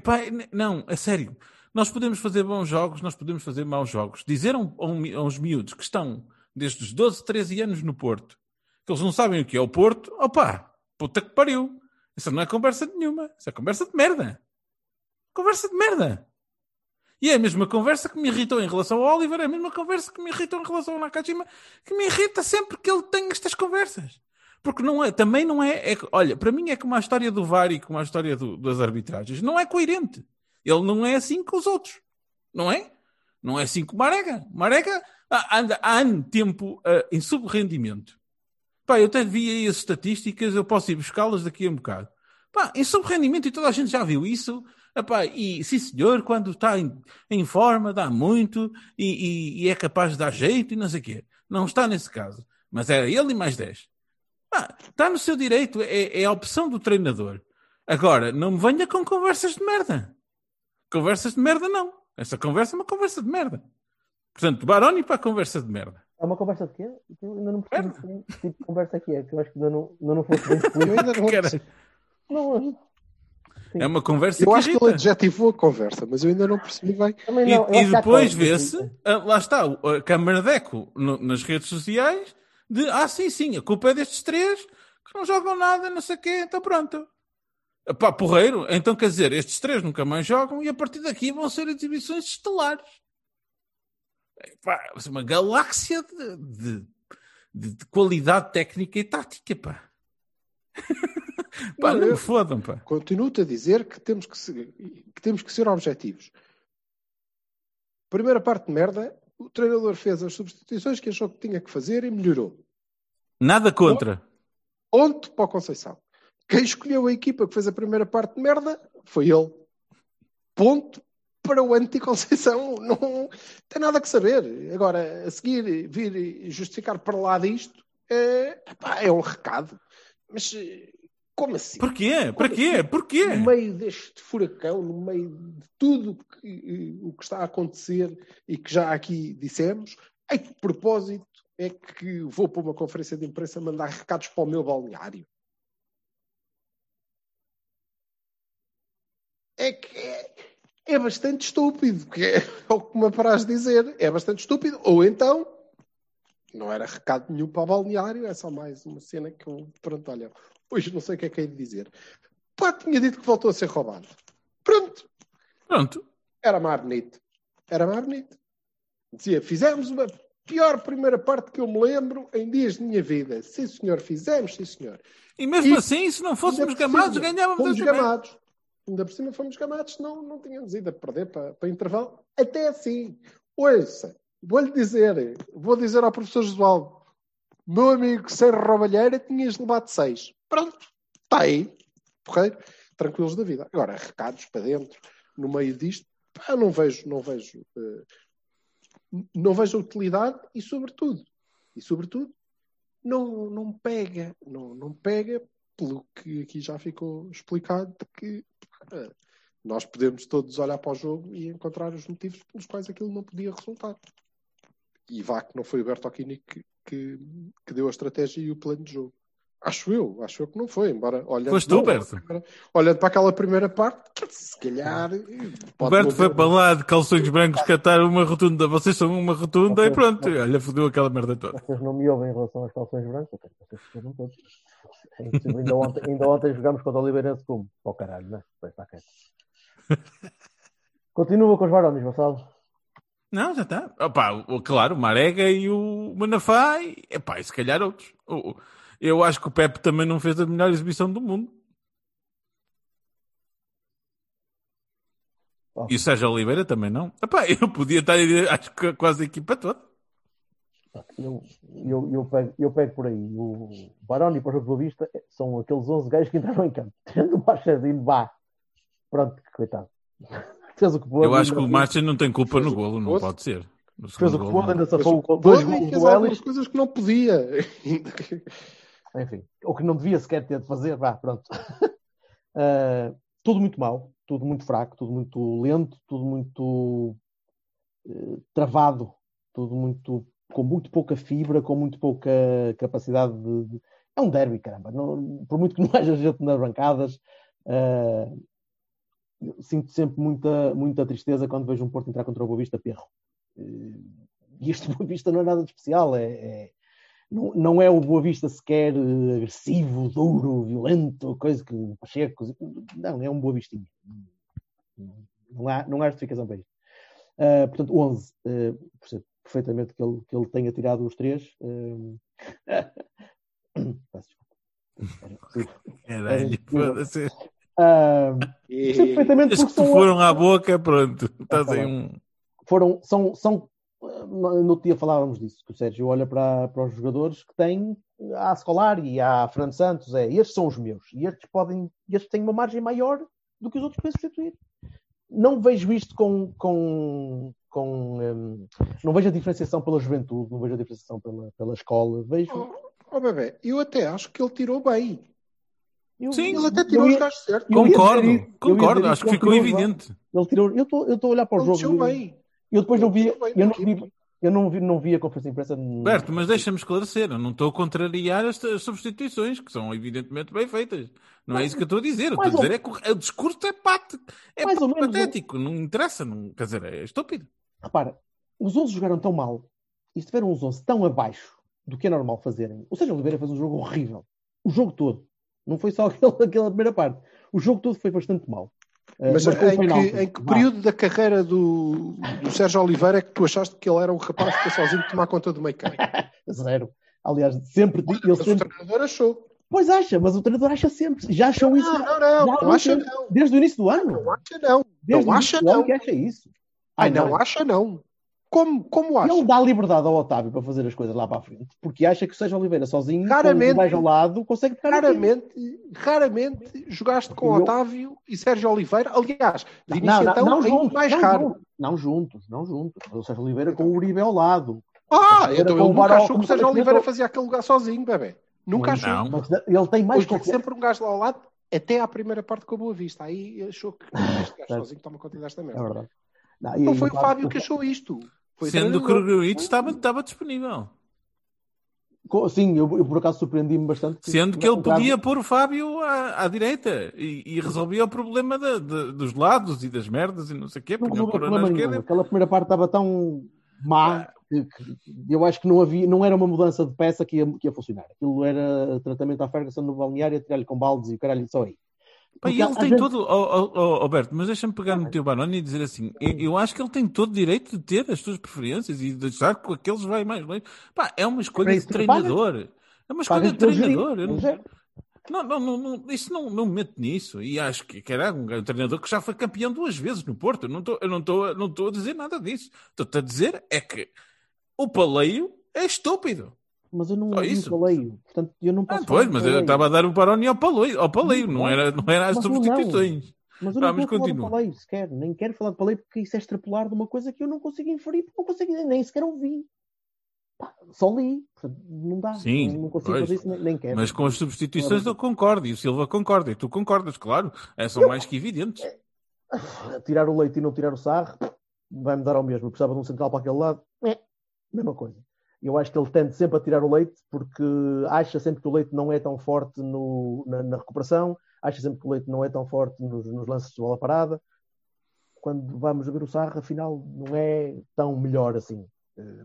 Pá, não, a sério. Nós podemos fazer bons jogos, nós podemos fazer maus jogos. Dizer a, um, uns miúdos que estão desde os 12, 13 anos no Porto, que eles não sabem o que é o Porto, opá, puta que pariu. Isso não é conversa nenhuma. Isso é conversa de merda. Conversa de merda. E é a mesma conversa que me irritou em relação ao Oliver, é a mesma conversa que me irritou em relação ao Nakajima, que me irrita sempre que ele tem estas conversas. Porque não é, também não é, é olha, para mim é como a história do VAR e como a história do, das arbitragens. Não é coerente. Ele não é assim com os outros. Não é? Não é assim com o Marega. Marega anda há ano tempo uh, em subrendimento. Pá, eu até vi aí as estatísticas, eu posso ir buscá-las daqui a um bocado. Pá, em subrendimento, e toda a gente já viu isso. Epá, e sim senhor, quando está em, em forma, dá muito e, e, e, é capaz de dar jeito e não sei o quê. Não está nesse caso. Mas era ele e mais 10. Pá, está no seu direito, é, é a opção do treinador. Agora, não me venha com conversas de merda. Conversas de merda, não. Essa conversa é uma conversa de merda. Portanto, Baroni para a conversa de merda. É uma conversa de quê? Eu ainda não percebi que tipo de conversa que é, que eu acho que ainda não, ainda não fosse bem. Eu ainda não, não É uma conversa eu que acho irrita. que ele adjetivou a conversa, mas eu ainda não percebi bem. E, não, eu e há depois vê-se, ah, lá está, o- a câmara de eco no- nas redes sociais de, ah, sim, sim, a culpa é destes três que não jogam nada, não sei o quê, então pronto. Pá, porreiro, então quer dizer, estes três nunca mais jogam e a partir daqui vão ser exibições estelares. Pá, uma galáxia de, de- de- de qualidade técnica e tática, pá. pá, Não, não, me fodam, pá. Continuo-te a dizer que temos que, ser, que temos que ser objetivos. Primeira parte de merda, o treinador fez as substituições que achou que tinha que fazer e melhorou. Nada contra. Ponto para o Conceição. Quem escolheu a equipa que fez a primeira parte de merda foi ele. Ponto para o anti-Conceição. Não tem nada que saber. Agora, a seguir, vir justificar para lá disto é, epá, é um recado. Mas como assim? Porquê? Como quê? assim? Porquê? No meio deste furacão, no meio de tudo que, o que está a acontecer e que já aqui dissemos, em que propósito é que vou para uma conferência de imprensa mandar recados para o meu balneário? É que é, bastante estúpido, que é o que me apraz dizer. É bastante estúpido. Ou então, não era recado nenhum para o balneário, é só mais uma cena que eu, pronto, olha, hoje não sei o que é que é de dizer. Pá, tinha dito que voltou a ser roubado. Pronto, Pronto. era mais bonito. Era mais bonito. Dizia, fizemos uma pior primeira parte que eu me lembro em dias de minha vida. Sim, senhor, fizemos, sim, senhor. E mesmo E- assim, se não fôssemos gamados, ganhávamos Fomos gamados. Ainda por cima fomos gamados, senão não tínhamos ido a perder para, para intervalo. Até assim. Ouça, vou-lhe dizer, vou dizer ao professor Josualdo, meu amigo Serra Roubalheira, tinhas levado seis. Pronto, está aí. Porreiro, tranquilos da vida. Agora, recados para dentro, no meio disto, pá, não vejo, não vejo, eh, não vejo utilidade e sobretudo, e sobretudo, não, não pega, não, não pega pelo que aqui já ficou explicado, que Nós podemos todos olhar para o jogo e encontrar os motivos pelos quais aquilo não podia resultar. E vá que não foi o Bertocchini que, que, que deu a estratégia e o plano de jogo. Acho eu, acho eu que não foi, embora olhando, Foste tu, para, Berto. aquela primeira- olhando para aquela primeira parte, se calhar O pode Berto não foi para lá de calções brancos catar uma rotunda. Vocês são uma rotunda e Ok. pronto. Olha, fodeu aquela merda toda. Vocês não me ouvem em relação aos calções brancos, ok, vocês escrevam todos. Ainda ontem, ainda ontem jogámos contra o Oliveirense como? O caralho, não é? Pois está quieto. Continua com os varões, Vassalo. Não, já está. Opa, claro, o Marega e o Manafá e, epá, e se calhar outros. Eu acho que o Pepe também não fez a melhor exibição do mundo. Oh. E o Sérgio Oliveira também não. Epá, eu podia estar, acho que quase a equipa toda. Eu, eu, eu, pego, eu pego por aí. O Baroni para o jogo de Boa Vista são aqueles 11 gajos que entraram em campo. Tendo o Machadinho, vá. Pronto, coitado. Fez o que pôde. Eu acho que o Márcio não tem culpa no golo, não pode ser. No Fez o que pôde, ainda safou dois golos do Elis. coisas que não podia. Enfim, ou que não devia sequer ter de fazer, vá, pronto. Ah, tudo muito mau, tudo muito fraco, tudo muito lento, tudo muito eh, travado, tudo muito com muito pouca fibra, com muito pouca capacidade de. É um derby, caramba. Não- por muito que não haja gente nas bancadas, eu sinto sempre muita, muita tristeza quando vejo um Porto entrar contra o Boa Vista perro. Eh, E este Boa Vista não é nada de especial, é- é, não, não é o Boa Vista sequer eh, agressivo, duro, violento, coisa que Pacheco. Não, é um Boa Vistinha. Não há, não há justificação para isto. Ah, portanto, 11. Uh, percebo perfeitamente que ele, que ele tenha tirado os três. ah, peço desculpa. Era impossível. Caralho, foda-se. Ah, percebo perfeitamente As que são- foram à boca, pronto. Estás tá aí bem. um. foram, são, são no no outro dia falávamos disso, que o Sérgio olha para, para os jogadores que têm a Scolar e a Fernando Santos, é, estes são os meus, e estes podem, estes têm uma margem maior do que os outros para substituir. Não vejo isto com, com, com hum, não vejo a diferenciação pela juventude, não vejo a diferenciação pela, pela escola, vejo. Oh, oh, bebê, eu até acho que ele tirou bem. eu- Sim, Ele até tirou os ia- gajos certos. Concordo, dizer isso, concordo. dizer Acho que ele ficou os- evidente. Ele tirou, eu estou eu estou a olhar para o Ele jogo. Eu, bem. eu depois não vi, Ele bem eu não vi, equipe. eu não vi, não vi a conferência de imprensa. Berto, mas deixa-me esclarecer. Eu não estou a contrariar as, as substituições, que são evidentemente bem feitas. Não é isso que eu estou a dizer. Estou a Mais ou- dizer é que o, discurso é pate, é Mais ou menos, patético. Não interessa. Não, quer dizer, é estúpido. Repara, os 11 jogaram tão mal e estiveram os 11 tão abaixo do que é normal fazerem. O Sérgio Oliveira fez um jogo horrível. O jogo todo. Não foi só aquele, aquela primeira parte. O jogo todo foi bastante mal. Uh, Mas um em que, em que período da carreira do, do Sérgio Oliveira é que tu achaste que ele era o rapaz que foi sozinho tomar conta do meio campo? Zero. Aliás, sempre. Ele Mas o sempre... treinador achou. Pois acha, mas o treinador acha sempre. Já achou isso Não, não, não. Não algum acha não. desde o início do ano. Não acha não. Desde Não o acha não. que acha isso. Ai, Ah, não acha não. Como, como acha? Ele dá liberdade ao Otávio para fazer as coisas lá para a frente, porque acha que o Sérgio Oliveira sozinho, Raramente. com ao lado, consegue pegar. Raramente, raramente jogaste com Eu- Otávio e Sérgio Oliveira. Aliás, de Não, início não, então, não, ainda juntos, mais não raro. não juntos, não juntos. O Sérgio Oliveira com o Uribe ao lado. Ah, então o nunca achou que o Sérgio Oliveira fazia aquele lugar sozinho, bebê. Nunca achou. Não. Mas ele tem mais confiança. sempre um gajo lá ao lado, até à primeira parte com a Boa Vista. Aí achou que este gajo sozinho toma conta desta É merda. verdade. Não, Não foi o Fábio que achou isto. Foi Sendo que o. Gregoritsch estava, estava disponível. Sim, eu, eu por acaso surpreendi-me bastante. Sendo que ele podia pôr o Fábio à, à direita e, e resolvia o problema da- da- dos lados e das merdas e não sei o quê. Não Punha o resolveu Corona à problema nenhum. esquerda. Aquela primeira parte estava tão má que, que eu acho que não havia, não era uma mudança de peça que ia, que ia funcionar. Aquilo era tratamento à Ferguson no balneário, a tirar-lhe com baldes e o caralho só aí. Pá, e ele tem gente- todo. Oh, oh, oh, Alberto, mas deixa-me pegar no teu Baroni e dizer assim: eu, eu acho que ele tem todo o direito de ter as suas preferências e de achar que com aqueles vai mais longe. Pá, é uma escolha de treinador. É uma escolha de treinador. Eu não não, não, não, não, isso não, não me meto nisso. E acho que, era um, treinador que já foi campeão duas vezes no Porto. Eu não estou eu não estou- não estou a dizer nada disso. Estou-te a dizer é que o paleio é estúpido. Mas eu não vi isso. o paleio. Portanto, eu não Ah, posso pois, falar do mas eu estava a dar o Baroni ao paleio, ao paleio. Não era, não era as mas substituições. Mas eu não Vamos, falar do Paleio sequer. Nem quero falar do Paleio porque isso é extrapolar de uma coisa que eu não consigo inferir, porque não consigo, nem sequer ouvi. Pá, só li. Portanto, não dá. Sim, não, não consigo pois. fazer isso, nem, nem quero. Mas com as substituições eu concordo, e o Silva concorda, e tu concordas, claro. É, são mais que evidentes. tirar o leite e não tirar o sarro, vai-me dar ao mesmo. Eu precisava de um central para aquele lado, é, mesma coisa. Eu acho que ele tende sempre a tirar o leite porque acha sempre que o leite não é tão forte no, na, na recuperação, acha sempre que o leite não é tão forte nos, nos lances de bola parada. Quando vamos ver o Sarra, afinal, não é tão melhor assim. Eh,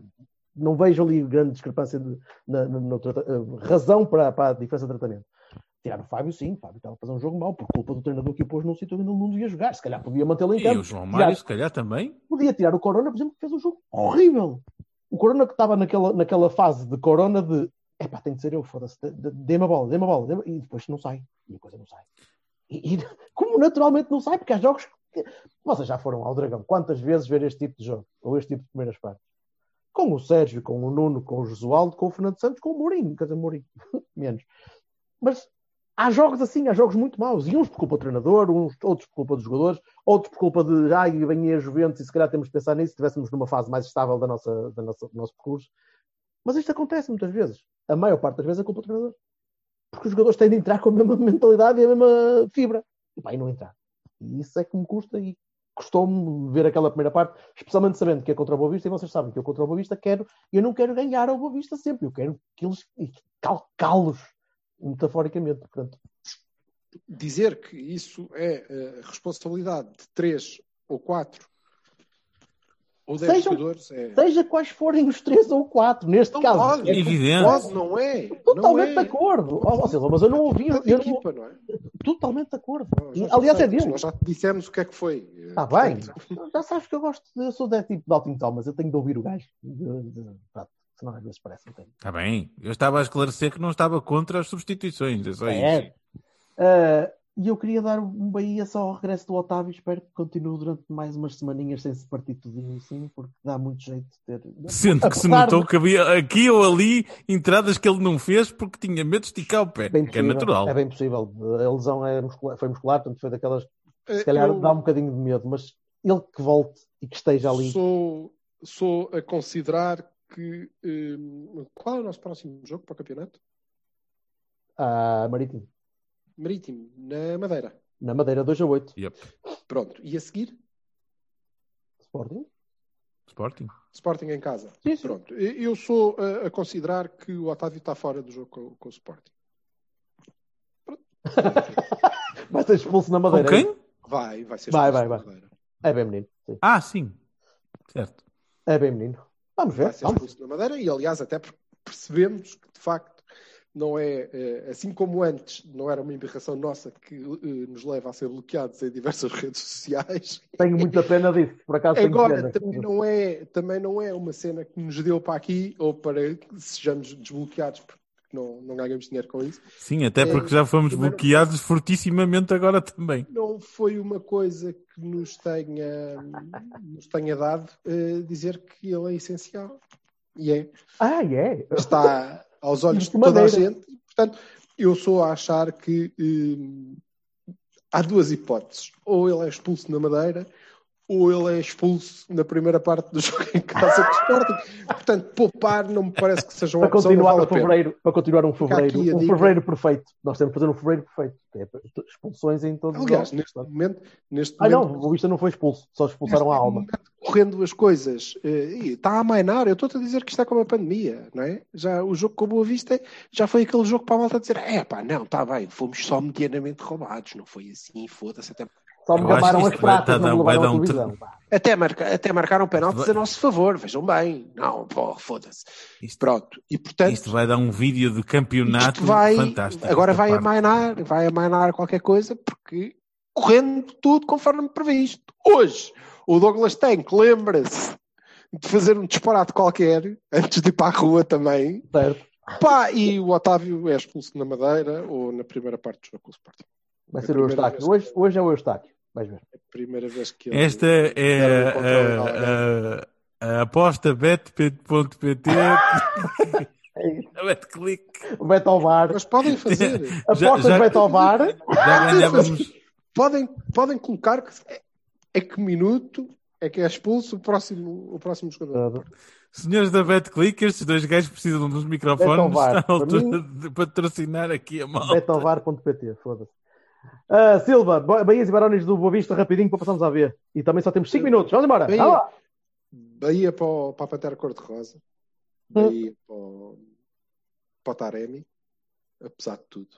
Não vejo ali grande discrepância de, na, na- eh, razão para, para a diferença de tratamento. Tirar o Fábio, sim, o Fábio estava a fazer um jogo mau por culpa do treinador que o pôs num sítio onde ele não devia jogar. Se calhar podia mantê-lo em E campo. o João Tirar- Mário, se calhar também. podia tirar o Corona, por exemplo, que fez um jogo horrível. O Corona que estava naquela, naquela fase de Corona de epá, tem de ser eu, foda-se, dê- dê- dê-me a bola, dê-me a bola, dê-me- e depois não sai, e a coisa não sai. E, e como naturalmente não sai, porque há jogos que vocês já foram ao Dragão, quantas vezes ver este tipo de jogo, ou este tipo de primeiras partes? Com o Sérgio, com o Nuno, com o Josualdo, com o Fernando Santos, com o Mourinho, quer dizer, Mourinho, menos. Mas há jogos assim, há jogos muito maus, e uns por culpa do treinador, uns, outros por culpa dos jogadores, outros por culpa de, ai, aí a Juventus, e se calhar temos de pensar nisso, se estivéssemos numa fase mais estável da nossa, da nossa, do nosso percurso. Mas isto acontece muitas vezes. A maior parte das vezes é culpa do treinador. Porque os jogadores têm de entrar com a mesma mentalidade e a mesma fibra. E vai não entrar. E isso é que me custa e custou-me ver aquela primeira parte, especialmente sabendo que é contra o Boa Vista, e vocês sabem que eu contra o Boa Vista quero, eu não quero ganhar ao Boa Vista sempre, eu quero que eles calcá-los metaforicamente. Portanto, Dizer que isso é eh, responsabilidade de três ou quatro ou dez Sejam- jogadores é. seja quais forem os três ou quatro, neste Não caso, pode, é Evidente. pode, não é. totalmente não de é. acordo. Ó, ó, Silva, mas eu não ouvi, eu não- equipa, não é? totalmente de acordo. Já Aliás, é dele. Nós já te dissemos o que é que foi. Está bem. Já sabes que eu gosto, de- eu sou desse tipo de Altin Thomas, eu tenho de ouvir o gajo. De- de- pronto, senão às vezes parece que tenho. Está bem. Eu estava a esclarecer que não estava contra as substituições. É só É. isso. Ah, E eu queria dar um Bahia só ao regresso do Otávio. Espero que continue durante mais umas semaninhas sem se partir tudinho assim, porque dá muito jeito de ter. Sendo que se notou de- que havia aqui ou ali entradas que ele não fez porque tinha medo de esticar o pé. Bem que é possível, natural. É bem possível. A lesão é muscular, foi muscular, portanto foi daquelas. Eh, Se calhar eu dá um bocadinho de medo, mas ele que volte e que esteja ali. Sou, sou a considerar que. hum, qual é o nosso próximo jogo para o campeonato? Ah, Marítimo. Marítimo, na Madeira. Na Madeira 2 a 8. Yep. Pronto. E a seguir? Sporting. Sporting. Sporting em casa. Sim, sim. Pronto. Eu sou a, a considerar que o Otávio está fora do jogo com, com o Sporting. Vai ser expulso na Com Madeira. quem? Vai, vai ser Vai, expulso vai, na vai. Madeira. É bem menino. Sim. Ah, sim. Certo. É bem menino. Vamos ver. Vai ser Vamos. na Madeira e, aliás, até porque percebemos que, de facto, não é, eh, assim como antes, não era uma embirração nossa que eh, nos leva a ser bloqueados em diversas redes sociais. Tenho muita pena disso. Por acaso Agora também não, é, também não é uma cena que nos deu para aqui ou para que sejamos desbloqueados porque não, não ganhamos dinheiro com isso. Sim, até porque já fomos bloqueados fortissimamente agora também. Não foi uma coisa que nos tenha, nos tenha dado eh, dizer que ele é essencial. E é. Ah, é? Está aos olhos De toda a gente. Portanto, eu sou a achar que hum, há duas hipóteses. Ou ele é expulso na Madeira, ou ele é expulso na primeira parte do jogo em casa com o Sporting. Portanto, poupar não me parece que seja uma Para opção. não continuar, vale um a pena. fevereiro, para continuar um fevereiro, um dica. fevereiro perfeito. Nós temos que fazer um fevereiro perfeito. é expulsões em todos Aliás, os neste momento, neste Ah, não, momento, o Vista não foi expulso, só expulsaram a alma. momento, correndo as coisas, eh, e está a amainar. Eu estou-te a dizer que isto é como a pandemia, não é? Já, o jogo com a Boa Vista já foi aquele jogo para a malta dizer: é pá, não, está bem, fomos só medianamente roubados, não foi assim, foda-se. Até, Só me acho gabaram que as vai- pratas, não me vai levaram dar a um televisão. até, marca, até marcaram penaltis Vai- a nosso favor, vejam bem. Não, pô, foda-se. Isto, Pronto, e portanto. isto vai dar um vídeo de campeonato isto vai, fantástico. agora vai parte. amainar, vai amainar qualquer coisa, porque correndo tudo conforme previsto. Hoje, o Douglas Tank lembra-se de fazer um disparate qualquer, antes de ir para a rua também, Certo. pá, e o Otávio é expulso na Madeira ou na primeira parte do jogo com o Sporting. Vai É ser a o Eustáquio. Hoje, hoje é o Eustáquio. Vais ver. É a primeira vez que ele Esta é a a, a, a aposta bet.pt É isso. a betclick. O Beto ao bar. Mas podem fazer. Apostas já- Beto ao bar. Já ganhávamos. podem, podem colocar que é, é que minuto é que é expulso o próximo, o próximo jogador. Senhores da BetClick, estes dois gajos precisam dos microfones. Está à Para altura mim- de patrocinar aqui a malta. Betovar.pt, foda-se. Ah, Silva, Bahias e Barões do Boa Vista, rapidinho para passarmos a ver. E também só temos 5 minutos. Vamos embora. Bahia. Bahia para, o- para a Pantera Cor-de-Rosa. Hum. Bahia para, o- para o Taremi. Apesar de tudo.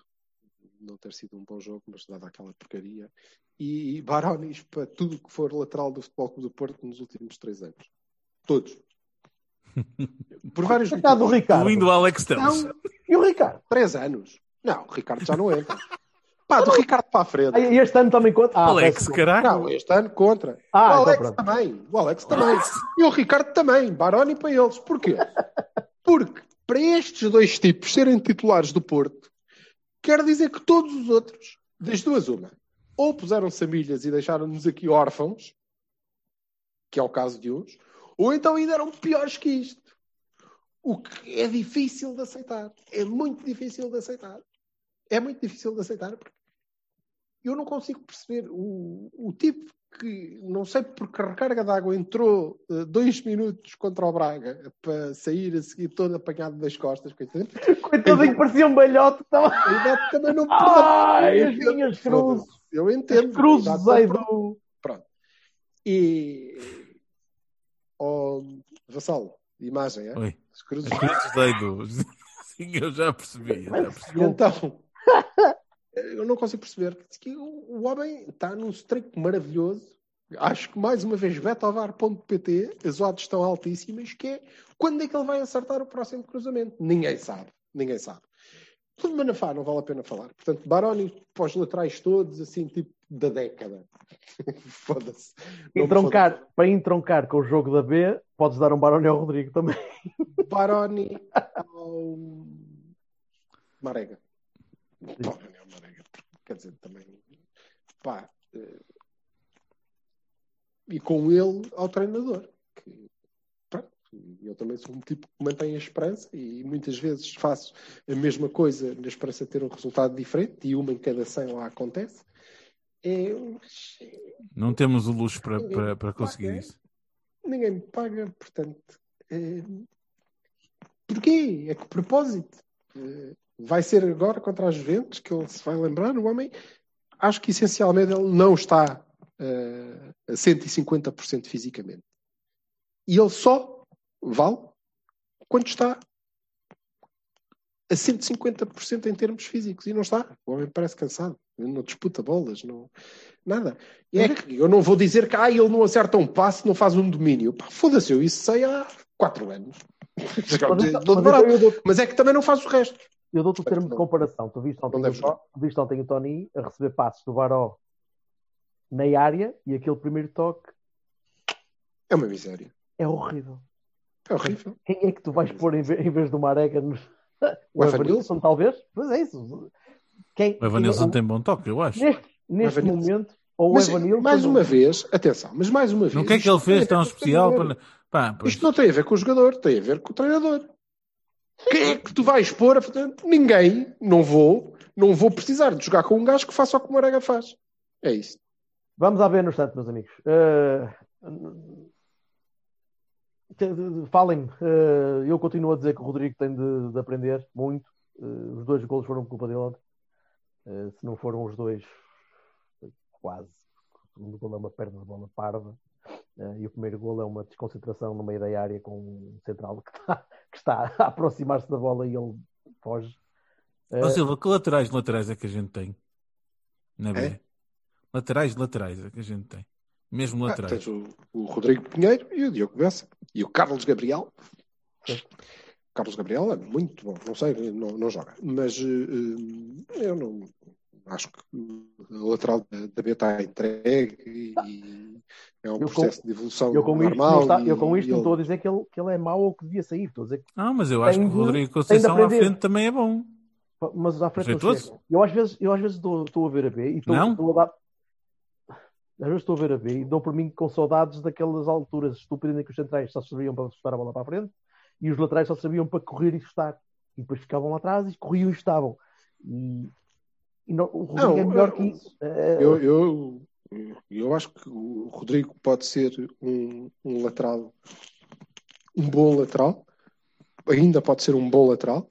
Não ter sido um bom jogo, mas dada aquela porcaria. E Barones para tudo que for lateral do Futebol Clube do Porto nos últimos três anos. Todos. Por vários motivos. Ricardo. Incluindo o Alex Telles. E o Ricardo? três anos. Não, o Ricardo já não entra. Pá, do Ricardo para a frente. E este ano também conta. Ah, Alex, caralho. Não, este ano contra. Ah, o então Alex pronto. também. O Alex também. E o Ricardo também. Baroni para eles. Porquê? Porque para estes dois tipos serem titulares do Porto, quer dizer que todos os outros, das duas uma, ou puseram-se a milhas e deixaram-nos aqui órfãos, que é o caso de uns, ou então ainda eram piores que isto. O que é difícil de aceitar. É muito difícil de aceitar. É muito difícil de aceitar porque eu não consigo perceber o, o tipo que, não sei porque a recarga de água entrou eh, dois minutos contra o Braga para sair a seguir todo apanhado das costas, coitadinho. Coitadinho, parecia um balhote. Idade também não Ai, Eu as entendo, minhas cruzes. Eu entendo. As cruzes idade aí do... Pronto. E. Oh, Vassalo, imagem, é? Oi. As cruzes. As cruzes dedos. Sim, eu já percebi. eu já percebi. Então, eu não consigo perceber que o homem está num streak maravilhoso. Acho que mais uma vez betovar.pt, as odds estão altíssimas, que é quando é que ele vai acertar o próximo cruzamento? Ninguém sabe, ninguém sabe. Tudo Manafá, não vale a pena falar. Portanto, Baroni para os laterais todos, assim, tipo da década. Foda-se. Entroncar, para entroncar com o jogo da B, podes dar um barão ao Rodrigo também. Baroni ao Marega. Baroni ao Marega. Quer dizer, também. Pá. eh, E com ele ao treinador. Que, pronto, eu também sou um tipo que mantém a esperança e muitas vezes faço a mesma coisa na esperança de ter um resultado diferente e uma em cada 100 lá acontece. É, mas Não temos o luxo para, para, para conseguir isso. ninguém me paga, portanto. eh, porquê? É que propósito? Eh, vai ser agora contra as Juventus que ele se vai lembrar. O homem, acho que essencialmente ele não está eh, a 150% fisicamente. E ele só vale quando está a 150% em termos físicos. E não está. O homem parece cansado. Não disputa bolas, não... nada. E é que eu não vou dizer que ah, ele não acerta um passe, não faz um domínio. Foda-se, eu isso sei há 4 anos. Mas é que também não faz o resto. Eu dou-te o termo de comparação. Tu viste ontem, o, tu viste ontem o Tony a receber passos do Baró na área e aquele primeiro toque É uma miséria. é horrível. É horrível. Quem é que tu vais pôr em ve- em vez do Marega? nos- O O Evanilson. Talvez? Pois é isso. Quem, O Evanilson quem- tem bom toque, eu acho. Neste, neste momento, ou o Mas, Evanilson. mais uma vez, atenção, mas mais uma vez. Não que é que ele fez tão especial para. Pá, pois. Isto não tem a ver com o jogador, tem a ver com o treinador. Quem é que tu vais pôr? Ninguém. Não vou. Não vou precisar de jogar com um gajo que faça o que o Marega faz. É isso. Vamos a ver no instante, meus amigos. De- Falem-me. Eh, eu continuo a dizer que o Rodrigo tem de, de aprender muito. Eh, os dois golos foram culpa dele ontem. Eh, se não foram os dois, quase. O segundo gol é uma perda de bola parva. E o primeiro gol é uma desconcentração no meio da área com um central que está, que está a aproximar-se da bola e ele foge. Ó Silva, que laterais laterais é que a gente tem? Na B. É? Laterais laterais é que a gente tem. Mesmo Ah, laterais. tens o, o Rodrigo Pinheiro e o Diogo Bessa. E o Carlos Gabriel. Sim. Carlos Gabriel é muito bom. Não sei, não, não joga. Mas eh, eu não. Acho que o lateral da, B está entregue e é um Eu com- processo de evolução eu com isto, normal. não, está- eu com isto não ele- estou a dizer que ele, que ele é mau ou que devia sair. Estou a dizer que Ah, mas eu acho que o Rodrigo Conceição à frente também é bom. Mas à frente chega. Eu às vezes, eu às vezes estou, estou a ver a B e estou, Não? estou a dar. Às vezes estou a ver a B e dou por mim com saudades daquelas alturas estúpidas em que os centrais só serviam para chutar a bola para a frente e os laterais só serviam para correr e chutar. E depois ficavam lá atrás e corriam e chutavam. E não- o Rodrigo Não, é melhor eu- que isso. É, Eu, eu, eu acho que o Rodrigo pode ser um, um lateral, um bom lateral, ainda pode ser um bom lateral,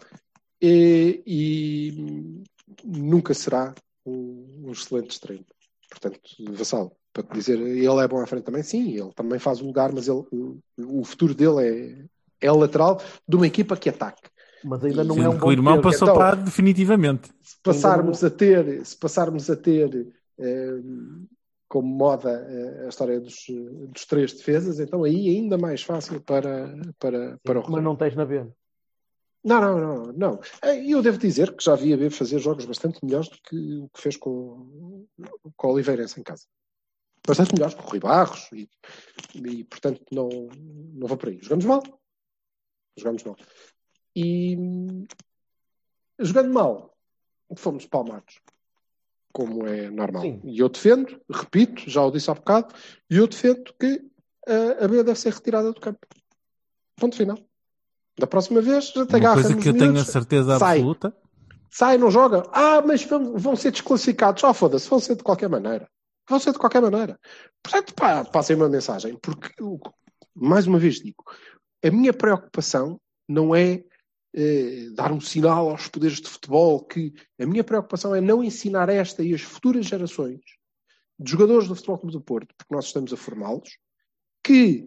e, e nunca será um, um excelente extremo. Portanto, Vassal, para te dizer, ele é bom à frente também, sim, ele também faz o lugar, mas ele, o, o futuro dele é, é lateral de uma equipa que ataque. Mas ainda não Sendo é um que bom o irmão passou Então- para definitivamente. Se passarmos a ter, se passarmos a ter eh, como moda eh, a história dos, eh, dos três defesas, então aí é ainda mais fácil para, para, para o Mas não tens na B. Não, não, não, não. Eh, E eu devo dizer que já vi a ver fazer jogos bastante melhores do que o que fez com, com o Oliveirense em casa. Bastante melhores com o Rui Barros e, e, portanto não, não vou por aí. Jogamos mal. Jogamos mal. E jogando mal, fomos palmados. Como é normal. Sim. E eu defendo, repito, já o disse há bocado, e eu defendo que eh, a B deve ser retirada do campo. Ponto final. Da próxima vez, já te agarra coisa que eu tenho a certeza sai. absoluta. sai, não joga. Ah, mas vão, vão ser desclassificados. Ah, foda-se, vão ser de qualquer maneira. Vão ser de qualquer maneira. Portanto, pá, passem uma mensagem, porque, eu, mais uma vez digo, a minha preocupação não é eh, dar um sinal aos poderes de futebol que a minha preocupação é não ensinar esta e as futuras gerações de jogadores do Futebol Clube do Porto, porque nós estamos a formá-los, que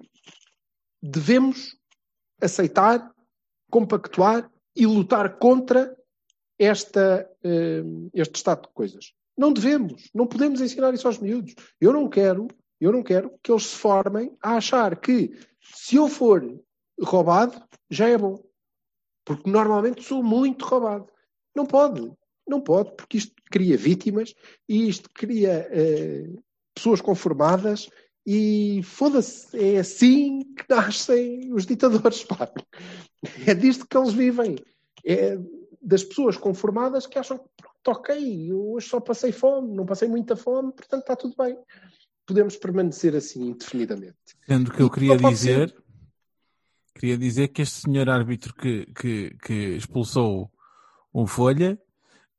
devemos aceitar, compactuar e lutar contra esta, eh, este estado de coisas. Não devemos, não podemos ensinar isso aos miúdos. Eu não quero, eu não quero que eles se formem a achar que se eu for roubado, já é bom. Porque normalmente sou muito roubado. Não pode, não pode, porque isto cria vítimas e isto cria eh, pessoas conformadas e foda-se, é assim que nascem os ditadores, pá. É disto que eles vivem. É das pessoas conformadas que acham que, pronto, ok, eu hoje só passei fome, não passei muita fome, portanto está tudo bem. Podemos permanecer assim indefinidamente. Sendo que eu queria dizer, ser. Queria dizer que este senhor árbitro que, que, que expulsou o Folha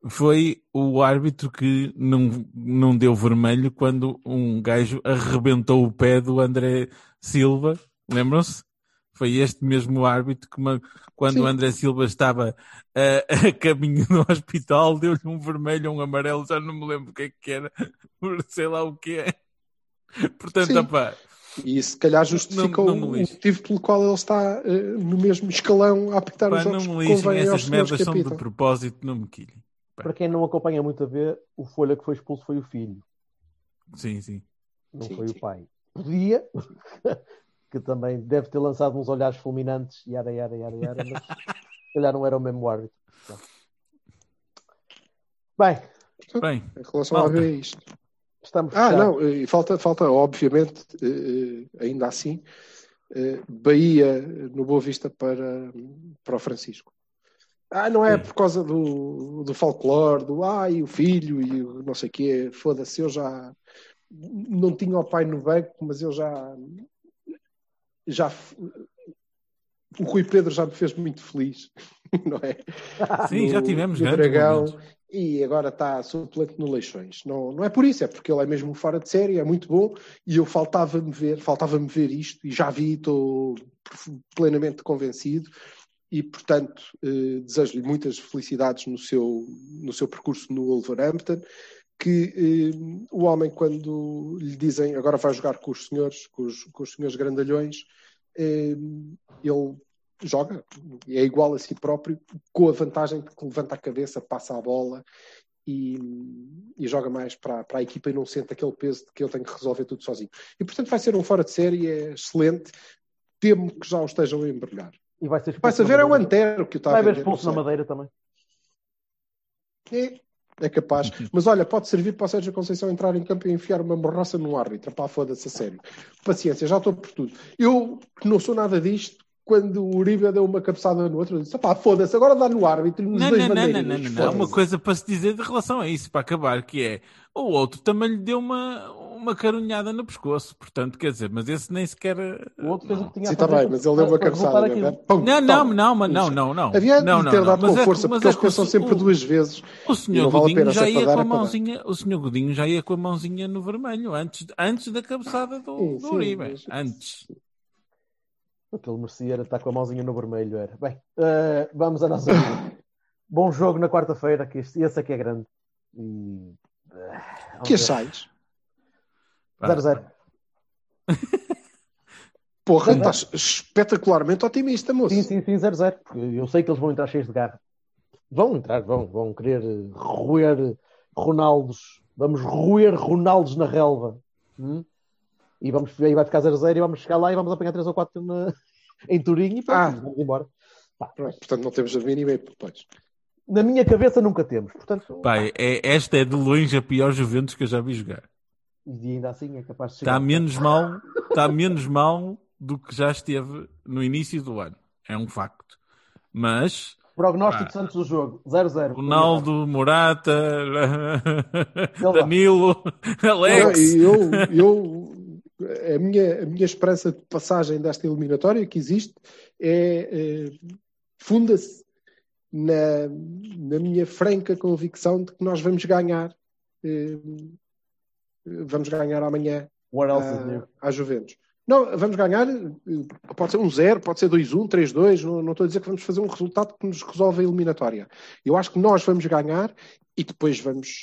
foi o árbitro que não, não deu vermelho quando um gajo arrebentou o pé do André Silva. Lembram-se? Foi este mesmo árbitro que, quando Sim. o André Silva estava a, a caminho do hospital, deu-lhe um vermelho, um amarelo, já não me lembro o que é que era, sei lá o que é. Portanto, opá, E se calhar justifica Não- não me o, motivo pelo qual ele está eh, no mesmo escalão a apitar Pá, os não jogos me que lixem, essas merdas são de propósito, não me quilhem. Para quem não acompanha muito a ver, o Folha que foi expulso foi o filho, Sim, sim. não Sim, foi sim. o pai. Podia, que também deve ter lançado uns olhares fulminantes, yara, yara, yara, yara, mas se calhar não era o mesmo árbitro. Bem, Bem, Em relação Malta. a ver isto. Estamos Ah, não, e falta, falta obviamente, eh, eh, ainda assim, eh, Bahia no Boa Vista para, para o Francisco. Ah, não é por causa do, do folclore, do ai, o filho e o não sei o quê. Foda-se, eu já não tinha o pai no banco, mas eu já. já o Rui Pedro já me fez muito feliz, não é? sim, já no- tivemos no grandes Dragão momentos. E agora está suplente no Leixões. Não, não é por isso, é porque ele é mesmo fora de série, é muito bom e eu faltava-me ver, faltava-me ver isto e já vi, estou plenamente convencido e portanto eh, desejo-lhe muitas felicidades no seu, no seu percurso no Wolverhampton que eh, o homem quando lhe dizem agora vai jogar com os senhores, com os, com os senhores grandalhões, eh, ele joga, é igual a si próprio, com a vantagem de que levanta a cabeça, passa a bola e, e joga mais para, para a equipa e não sente aquele peso de que ele tem que resolver tudo sozinho. E portanto vai ser um fora de série, é excelente. Temo que já o estejam a embrulhar. E vai ser expulso Vai-se a na ver é o. Antero que o está Vai a haver vender. expulso na. Madeira também. É, é capaz. Mas olha, pode servir para o Sérgio Conceição entrar em campo e enfiar uma morroça no árbitro. Pá, foda-se a sério. Paciência, já estou por tudo. Eu, que não sou nada disto, quando o Uribe deu uma cabeçada no outro, eu disse: pá, foda-se, agora dá no árbitro. Nos Não, dois não, não, não, não, não, não. Há uma coisa para se dizer de relação a isso, para acabar, que é o outro também lhe deu uma, uma carunhada no pescoço, portanto, quer dizer, mas esse nem sequer. O outro fez o que tinha Sim, a está bem, mas ele deu uma cabeçada. né? Pum, Não, não, não, mas não, não, não. Havia de não, lhe não, ter não. dado com é força, mas porque é eles o pensam se- sempre o- duas vezes. O senhor Godinho já é ia com a é mãozinha, o senhor Godinho já ia com a mãozinha no vermelho antes, antes da cabeçada do, do Uribe. Antes. O que ele merecia era estar com a mãozinha no vermelho. Era. Bem, eh, vamos à nossa vida. Bom jogo na quarta-feira, que este, esse aqui é grande. E Vamos Que achais? 0-0. Porra, estás espetacularmente otimista, moço. Sim, sim, sim, 0-0. Porque eu sei que eles vão entrar cheios de garra. Vão entrar, vão, vão querer roer Ronaldos. Vamos roer Ronaldos na relva. Hum? E vamos, aí vai ficar 0-0 e vamos chegar lá e vamos apanhar 3 ou 4 na- em Turim e pronto, Ah. vamos embora. Pá, Pronto, portanto, não temos a mínima hipótese. na minha cabeça nunca temos. Portanto, Pai, é, esta é de longe a pior Juventus que eu já vi jogar. e ainda assim é capaz de chegar. Está menos mal, está menos mal do que já esteve no início do ano. É um facto. Mas Prognóstico Ah. Santos do jogo: 0-0. Ronaldo, Morata, Danilo, Alex. Eu, eu, a, minha, a minha esperança de passagem desta eliminatória que existe é, eh, funda-se na, na minha franca convicção de que nós vamos ganhar. eh, vamos ganhar amanhã What else new? à, Juventus. Não, vamos ganhar, eh, pode ser um 0, pode ser 2-1, 3-2, não, não estou a dizer que vamos fazer um resultado que nos resolve a eliminatória. Eu acho que nós vamos ganhar e depois vamos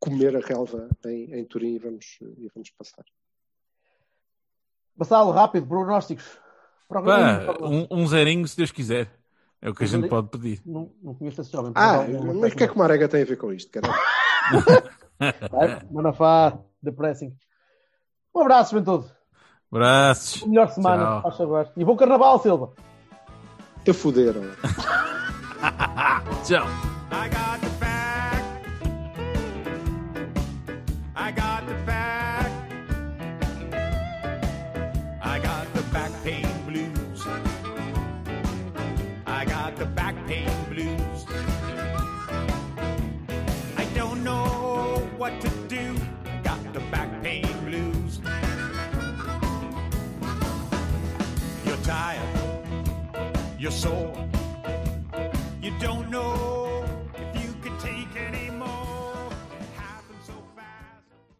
comer a relva em, em Turim e vamos, e vamos passar. Vassalo, rápido, prognósticos. Pá, um, um zerinho, se Deus quiser. É o que a gente pode pedir. Não, não conheço esse jovem. Ah, mas o que é que o Marega tem a ver com isto? caralho? Manafá, depressing. Um abraço, juventude. Braços. Melhor semana, Tchau. faz favor. E bom carnaval, Silva. Te fuderam. Tchau. your soul.